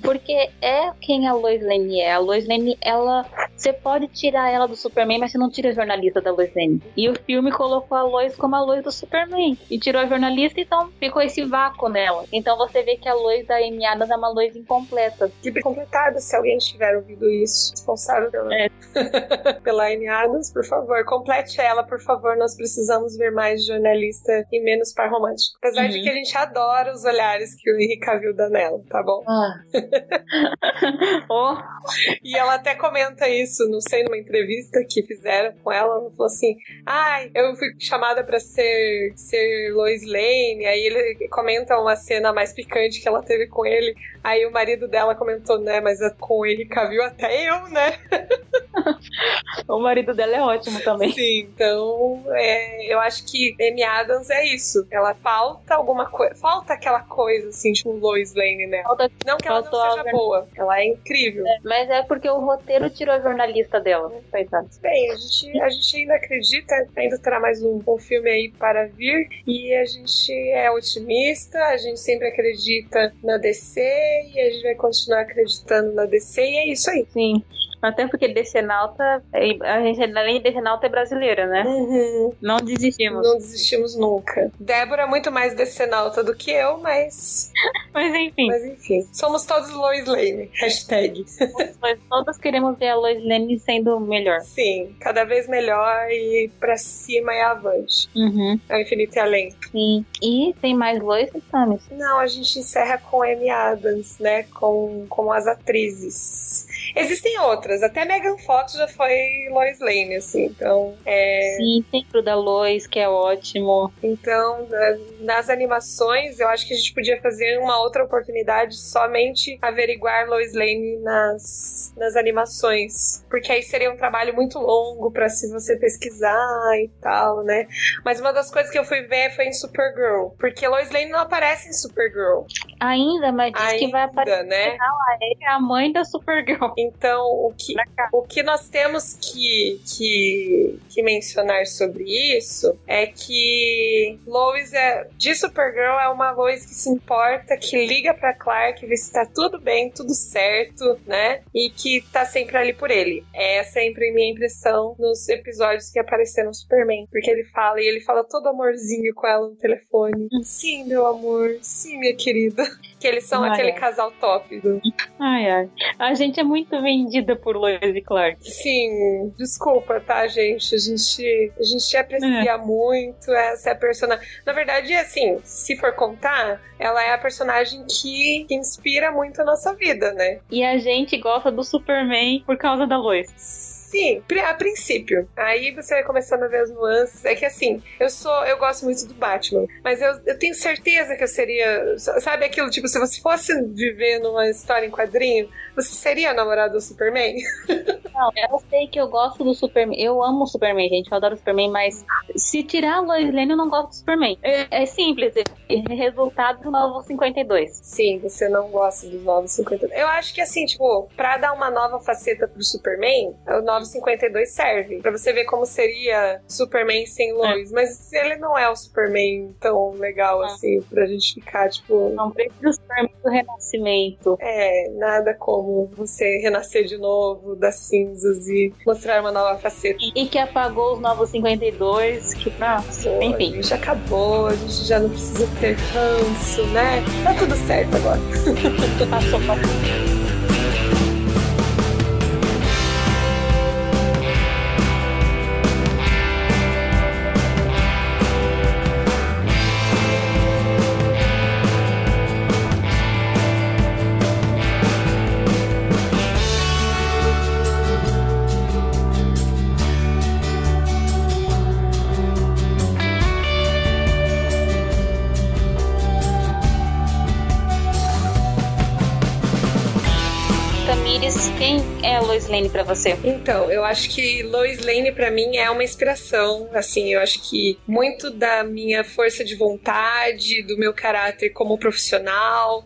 Porque é quem a Lois Lane é. A Lois Lane, ela. Você pode tirar ela do Superman, mas você não tira a jornalista da Lois Lane. E o filme colocou a Lois como a Lois do Superman. E tirou a jornalista, então ficou esse vácuo nela. Então você vê que a Lois da Amy Adams é uma Lois incompleta. Que completada, se alguém tiver ouvido isso. Responsável pela, É. [laughs] pela Amy Adams, por favor, complete ela, por favor. Nós precisamos ver mais jornalista e menos par romântico. Apesar de Uhum. que a gente adora os olhares que o Henrique Cavill dá nela, tá bom? Ah. [laughs] oh, E ela até comenta isso, não sei, numa entrevista que fizeram com ela. Ela falou assim: Ai, eu fui chamada para ser, ser Lois Lane, aí ele comenta uma cena mais picante que ela teve com ele, aí o marido dela comentou, né, mas com o Henry Cavill até eu, né? [laughs] o marido dela é ótimo também. Sim, então é, eu acho que Amy Adams é isso. Ela falta alguma coisa, falta aquela coisa assim, tipo Lois Lane nela. Falta, não que ela não seja boa, ela é incrível. É, mas é porque o roteiro tirou a jornalista dela, né? Coitado. Bem, a gente, a gente ainda acredita, ainda terá mais um, um filme aí para vir e a gente é otimista, a gente sempre acredita na DC e a gente vai continuar acreditando na DC e é isso aí. Sim. Até porque Decenalta, a gente além de Decenalta é brasileira, né? Uhum. Não desistimos. Não desistimos nunca. Débora é muito mais Decenalta do que eu, mas. [laughs] mas enfim. Mas enfim. Somos todos Lois Lane. Hashtag. Mas todos queremos ver a Lois Lane sendo melhor. Sim, cada vez melhor e pra cima e avante. Uhum. Ao infinito e além. Sim. E tem mais Lois e Samus? Não, a gente encerra com Amy Adams, né? Com, com as atrizes. Existem outras, até Megan Fox já foi Lois Lane, assim, então. É... Sim, tem pro da Lois, que é ótimo. Então, nas animações, eu acho que a gente podia fazer uma outra oportunidade somente averiguar Lois Lane nas, nas animações. Porque aí seria um trabalho muito longo para se você pesquisar e tal, né? Mas uma das coisas que eu fui ver foi em Supergirl. Porque Lois Lane não aparece em Supergirl. Ainda, mas diz Ainda, que vai aparecer. Né? Ela é a mãe da Supergirl. Então, o que, o que nós temos que, que, que mencionar sobre isso é que Lois é, de Supergirl é uma Lois que se importa, que liga para Clark, vê se tá tudo bem, tudo certo, né? E que tá sempre ali por ele. É sempre a minha impressão nos episódios que apareceram no Superman. Porque ele fala, e ele fala todo amorzinho com ela no telefone. Sim, meu amor. Sim, minha querida. Que eles são ai, aquele ai. casal top. Do... Ai, ai. A gente é muito vendida por Lois e Clark. Sim, desculpa, tá, gente? A gente, a gente aprecia é. muito essa personagem. Na verdade, assim, se for contar, ela é a personagem que, que inspira muito a nossa vida, né? E a gente gosta do Superman por causa da Lois. Sim, a princípio. Aí você vai começando a ver as nuances. É que assim, eu sou, eu gosto muito do Batman, mas eu, eu tenho certeza que eu seria, sabe aquilo tipo, se você fosse viver numa história em quadrinho, você seria namorado do Superman? [laughs] Não, eu sei que eu gosto do Superman. Eu amo o Superman, gente. Eu adoro o Superman, mas se tirar a Lois Lane, eu não gosto do Superman. É, é simples. É resultado do novo 52. Sim, você não gosta dos novos 52. Eu acho que assim, tipo, pra dar uma nova faceta pro Superman, o novo 952 serve. Pra você ver como seria Superman sem Lois. É. Mas ele não é o Superman tão legal é. assim, pra gente ficar, tipo. Não precisa o Superman do renascimento. É, nada como você renascer de novo das cinzas e mostrar uma nova faceta. E, e que apagou os novos 52, que, nossa, Pô, enfim. Gente acabou, a gente já não precisa ter ranço, né? Tá tudo certo agora. [laughs] Passou, passou. Lane para você? Então, eu acho que Lois Lane para mim é uma inspiração. Assim, eu acho que muito da minha força de vontade, do meu caráter como profissional,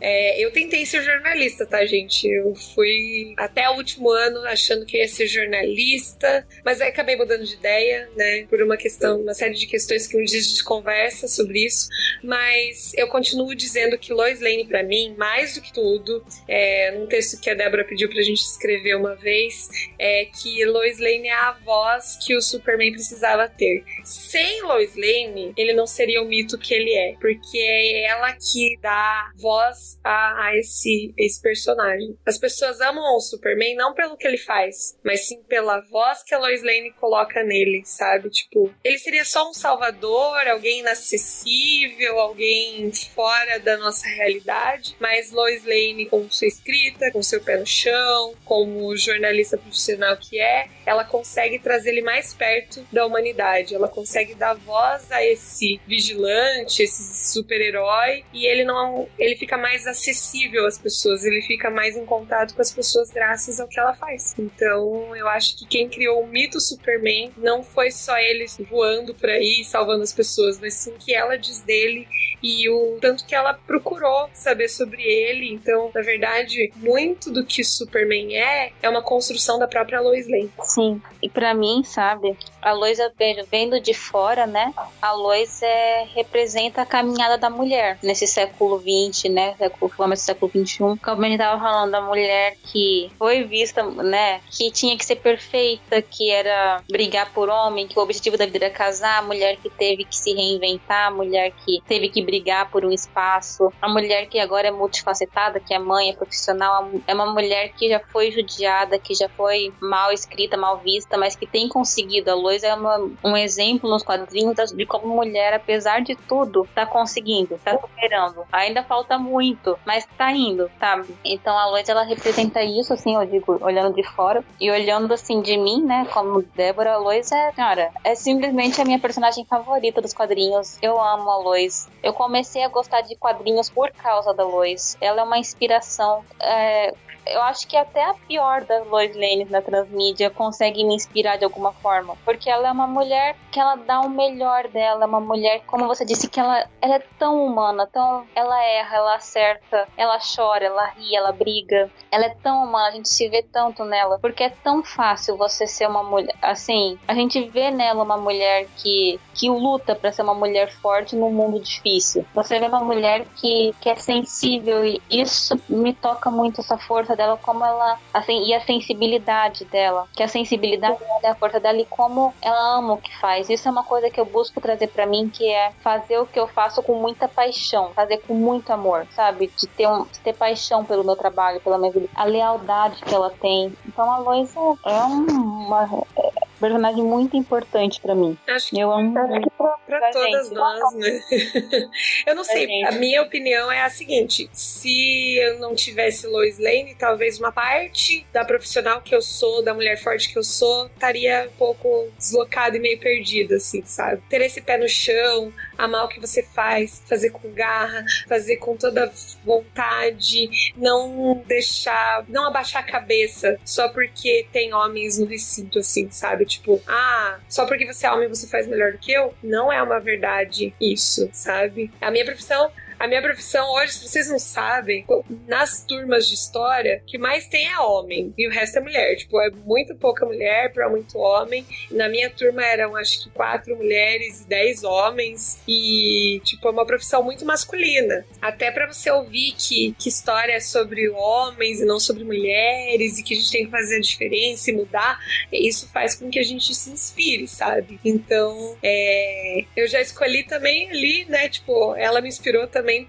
é, eu tentei ser jornalista, tá, gente? Eu fui até o último ano achando que ia ser jornalista, mas aí acabei mudando de ideia, né? Por uma questão, uma série de questões que um dia a gente conversa sobre isso. Mas eu continuo dizendo que Lois Lane, para mim, mais do que tudo, é, num texto que a Débora pediu pra gente escrever uma vez, é que Lois Lane é a voz que o Superman precisava ter. Sem Lois Lane, ele não seria o mito que ele é, porque é ela que dá voz a, a esse, esse personagem. As pessoas amam o Superman não pelo que ele faz, mas sim pela voz que a Lois Lane coloca nele, sabe? Tipo, ele seria só um salvador, alguém inacessível, alguém fora da nossa realidade, mas Lois Lane com sua escrita, com seu pé no chão, como jornalista profissional que é, ela consegue trazer ele mais perto da humanidade. Ela consegue dar voz a esse vigilante, esse super-herói, e ele não, ele fica mais acessível às pessoas, ele fica mais em contato com as pessoas graças ao que ela faz. Então, eu acho que quem criou o mito Superman não foi só ele voando por aí salvando as pessoas, mas sim que ela diz dele e o tanto que ela procurou saber sobre ele. Então, na verdade, muito do que Superman é é uma construção da própria Lois Lane. Sim, e para mim, sabe, a Lois eu vejo vendo de fora, né? A Lois é, representa a caminhada da mulher nesse século XX, né? Século, vamos século XXI. Como a gente tava falando, da mulher que foi vista, né? Que tinha que ser perfeita, que era brigar por homem, que o objetivo da vida era casar, a mulher que teve que se reinventar, a mulher que teve que brigar por um espaço, a mulher que agora é multifacetada, que é mãe, é profissional, é uma mulher que já foi judiada, que já foi mal escrita, mal vista, mas que tem conseguido. A Lois é uma, um exemplo nos quadrinhos de como mulher, apesar de tudo, tá conseguindo, tá superando. Ainda falta muito, mas tá indo, sabe? Então a Lois ela representa isso, assim, eu digo, olhando de fora e olhando assim de mim, né, como Débora, a Lois é, cara, é simplesmente a minha personagem favorita dos quadrinhos. Eu amo a Lois. Eu comecei a gostar de quadrinhos por causa da Lois. Ela é uma inspiração. É, eu acho que até a pior das Lois Lane na transmídia consegue me inspirar de alguma forma. Porque ela é uma mulher que ela dá o melhor dela. É uma mulher, como você disse, que ela, ela é tão humana. Tão, ela erra, ela acerta, ela chora, ela ri, ela briga. Ela é tão humana, a gente se vê tanto nela. Porque é tão fácil você ser uma mulher. Assim, a gente vê nela uma mulher que, que luta para ser uma mulher forte num mundo difícil. Você vê uma mulher que, que é sensível e isso me toca muito essa força dela, como ela. Assim, e a sensibilidade dela. Que a sensibilidade dela é a força dela e como ela ama o que faz. Isso é uma coisa que eu busco trazer para mim, que é fazer o que eu faço com muita paixão, fazer com muito amor, sabe? De ter, um, de ter paixão pelo meu trabalho, pela minha vida, a lealdade que ela tem. Então a Lois é, uma. É, personagem muito importante para mim. Acho que eu amo para todas gente. nós, né? [laughs] eu não sei, a minha opinião é a seguinte: se eu não tivesse Lois Lane, talvez uma parte da profissional que eu sou, da mulher forte que eu sou, estaria um pouco deslocada e meio perdida, assim, sabe? Ter esse pé no chão, amar o que você faz, fazer com garra, fazer com toda vontade, não deixar, não abaixar a cabeça só porque tem homens no recinto, assim, sabe? Tipo, ah, só porque você é homem você faz melhor do que eu? Não é uma verdade isso, sabe? A minha profissão a minha profissão hoje, se vocês não sabem, nas turmas de história, o que mais tem é homem e o resto é mulher. Tipo, é muito pouca mulher para muito homem. Na minha turma eram acho que quatro mulheres e dez homens e tipo é uma profissão muito masculina. Até para você ouvir que, que história é sobre homens e não sobre mulheres e que a gente tem que fazer a diferença e mudar, isso faz com que a gente se inspire, sabe? Então, é, eu já escolhi também ali, né? Tipo, ela me inspirou também também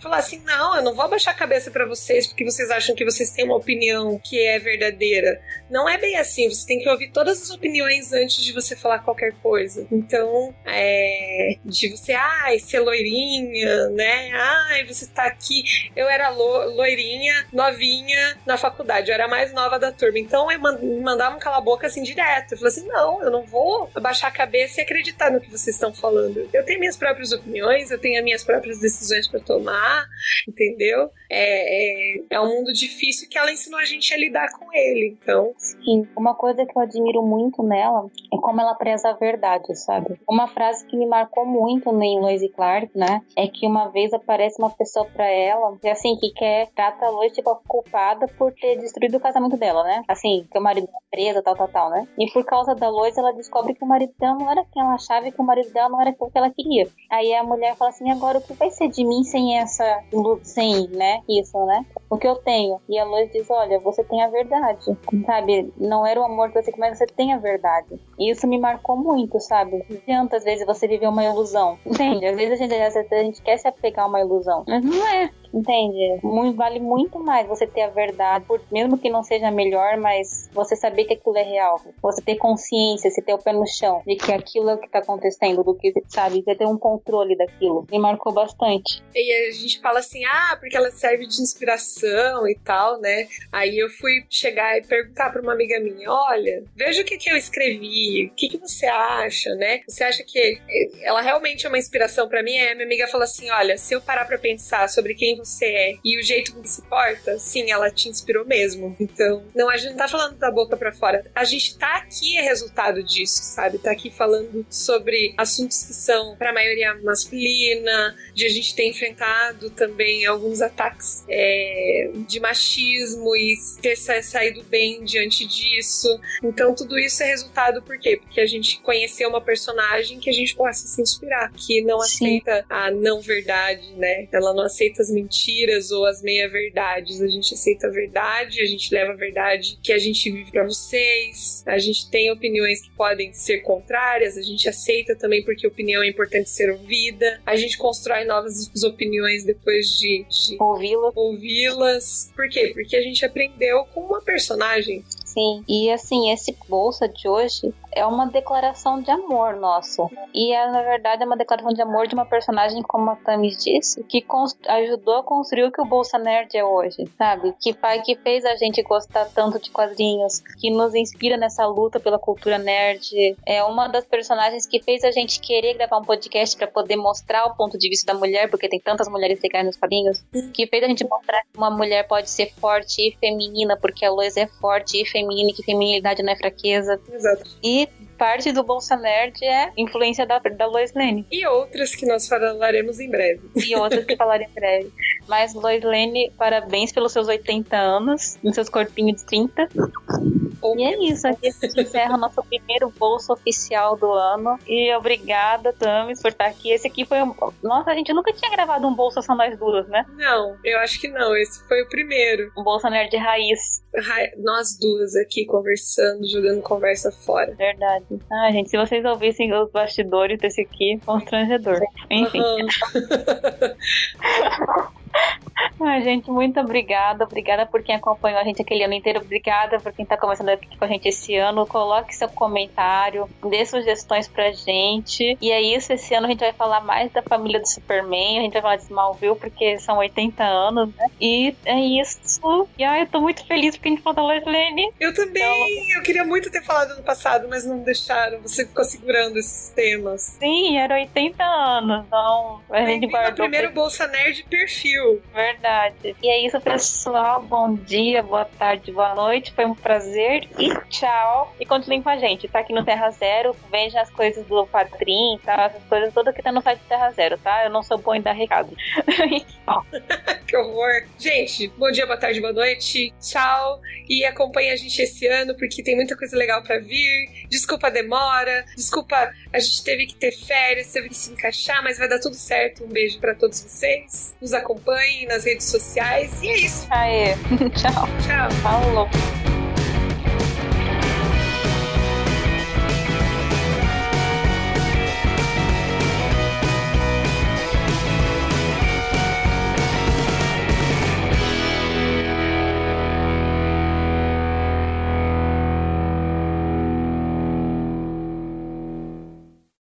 falar assim: não, eu não vou baixar a cabeça para vocês porque vocês acham que vocês têm uma opinião que é verdadeira. Não é bem assim. Você tem que ouvir todas as opiniões antes de você falar qualquer coisa. Então, é, de você, ai, ser loirinha, né? Ai, você tá aqui. Eu era lo, loirinha, novinha na faculdade. Eu era a mais nova da turma. Então, eu me mandava um cala-boca assim direto. Eu falei assim: não, eu não vou baixar a cabeça e acreditar no que vocês estão falando. Eu tenho minhas próprias opiniões, eu tenho as minhas próprias decisões decisões para tomar, entendeu? É, é, é, um mundo difícil que ela ensinou a gente a lidar com ele, então. Sim, uma coisa que eu admiro muito nela é como ela preza a verdade, sabe? Uma frase que me marcou muito em Lois Clark, né? É que uma vez aparece uma pessoa para ela, que assim, que quer, trata a Lois tipo culpada por ter destruído o casamento dela, né? Assim, que o marido é preso, tal, tal, tal, né? E por causa da Lois, ela descobre que o marido dela não era quem ela achava e que o marido dela não era o que ela queria. Aí a mulher fala assim: agora o que vai ser de mim sem essa, sem, né? Isso, né? O que eu tenho. E a Lois diz: Olha, você tem a verdade, sabe? Não era o amor que você mas você tem a verdade. E isso me marcou muito, sabe? Às vezes você viver uma ilusão, entende? Às vezes a gente, a gente quer se apegar a uma ilusão, mas não é. Entende? Muito, vale muito mais você ter a verdade, por, mesmo que não seja melhor, mas você saber que aquilo é real. Você ter consciência, você ter o pé no chão de que aquilo é o que tá acontecendo, do que, sabe? Você ter um controle daquilo. Me marcou bastante. E a gente fala assim, ah, porque ela serve de inspiração e tal, né? Aí eu fui chegar e perguntar pra uma amiga minha, olha, veja o que, que eu escrevi, o que, que você acha, né? Você acha que ela realmente é uma inspiração para mim? A minha amiga falou assim, olha, se eu parar pra pensar sobre quem você é e o jeito que se porta, sim, ela te inspirou mesmo. Então, não, a gente não tá falando da boca para fora. A gente tá aqui é resultado disso, sabe? Tá aqui falando sobre assuntos que são para a maioria masculina, de a gente ter enfrentado também alguns ataques é, de machismo e ter saído bem diante disso. Então, tudo isso é resultado por quê? Porque a gente conheceu uma personagem que a gente possa se inspirar, que não Sim. aceita a não verdade, né? Ela não aceita as mentiras ou as meia-verdades. A gente aceita a verdade, a gente leva a verdade que a gente vive para vocês. A gente tem opiniões que podem ser contrárias, a gente aceita também porque opinião é importante ser ouvida. A gente constrói novas opiniões depois de, de ouvi-las. ouvi-las. Por quê? Porque a gente aprendeu com uma personagem Sim, e assim, esse bolsa de hoje é uma declaração de amor nosso. E é, na verdade, é uma declaração de amor de uma personagem, como a Tami disse, que ajudou a construir o que o Bolsa Nerd é hoje, sabe? Que pai que fez a gente gostar tanto de quadrinhos, que nos inspira nessa luta pela cultura nerd. É uma das personagens que fez a gente querer gravar um podcast para poder mostrar o ponto de vista da mulher, porque tem tantas mulheres legais nos quadrinhos, que fez a gente mostrar que uma mulher pode ser forte e feminina, porque a Lois é forte e feminina, que feminilidade não é fraqueza. Exato. E parte do Bolsa Nerd é influência da, da Lois Lane. E outras que nós falaremos em breve. E outras que falaremos em breve. Mas Lois Lane, parabéns pelos seus 80 anos, nos seus corpinhos de 30. E é isso, aqui a gente encerra o nosso primeiro bolso oficial do ano. E obrigada, Tamis, por estar aqui. Esse aqui foi um. Nossa, a gente nunca tinha gravado um bolso só nós duas, né? Não, eu acho que não. Esse foi o primeiro. Um bolsa nerd raiz. Nós duas aqui conversando, jogando conversa fora. Verdade. Ah, gente, se vocês ouvissem os bastidores desse aqui, constrangedor. Enfim. Uhum. [laughs] [laughs] Ai, gente, muito obrigada. Obrigada por quem acompanhou a gente aquele ano inteiro. Obrigada por quem tá começando aqui com a gente esse ano. Coloque seu comentário, dê sugestões pra gente. E é isso, esse ano a gente vai falar mais da família do Superman. A gente vai falar de Smallville porque são 80 anos, né? E é isso. E ai, eu tô muito feliz porque a gente falou da Lois Lane. Eu também. Então, eu queria muito ter falado no passado, mas não deixaram. Você ficou segurando esses temas. Sim, era 80 anos. Então, a gente guardou. O primeiro Bolsa Nerd perfil. Verdade. E é isso, pessoal. Bom dia, boa tarde, boa noite. Foi um prazer e tchau. E continuem com a gente. Tá aqui no Terra Zero. Veja as coisas do Padrim, tá? Essas coisas todas que tá no site do Terra Zero, tá? Eu não sou bom em dar recado. [laughs] que horror. Gente, bom dia, boa tarde, boa noite. Tchau. E acompanhe a gente esse ano, porque tem muita coisa legal para vir. Desculpa a demora. Desculpa, a gente teve que ter férias, teve que se encaixar, mas vai dar tudo certo. Um beijo para todos vocês. Nos acompanhem acompanhem nas redes sociais. E é isso. Aê. [laughs] Tchau. Tchau. Falou.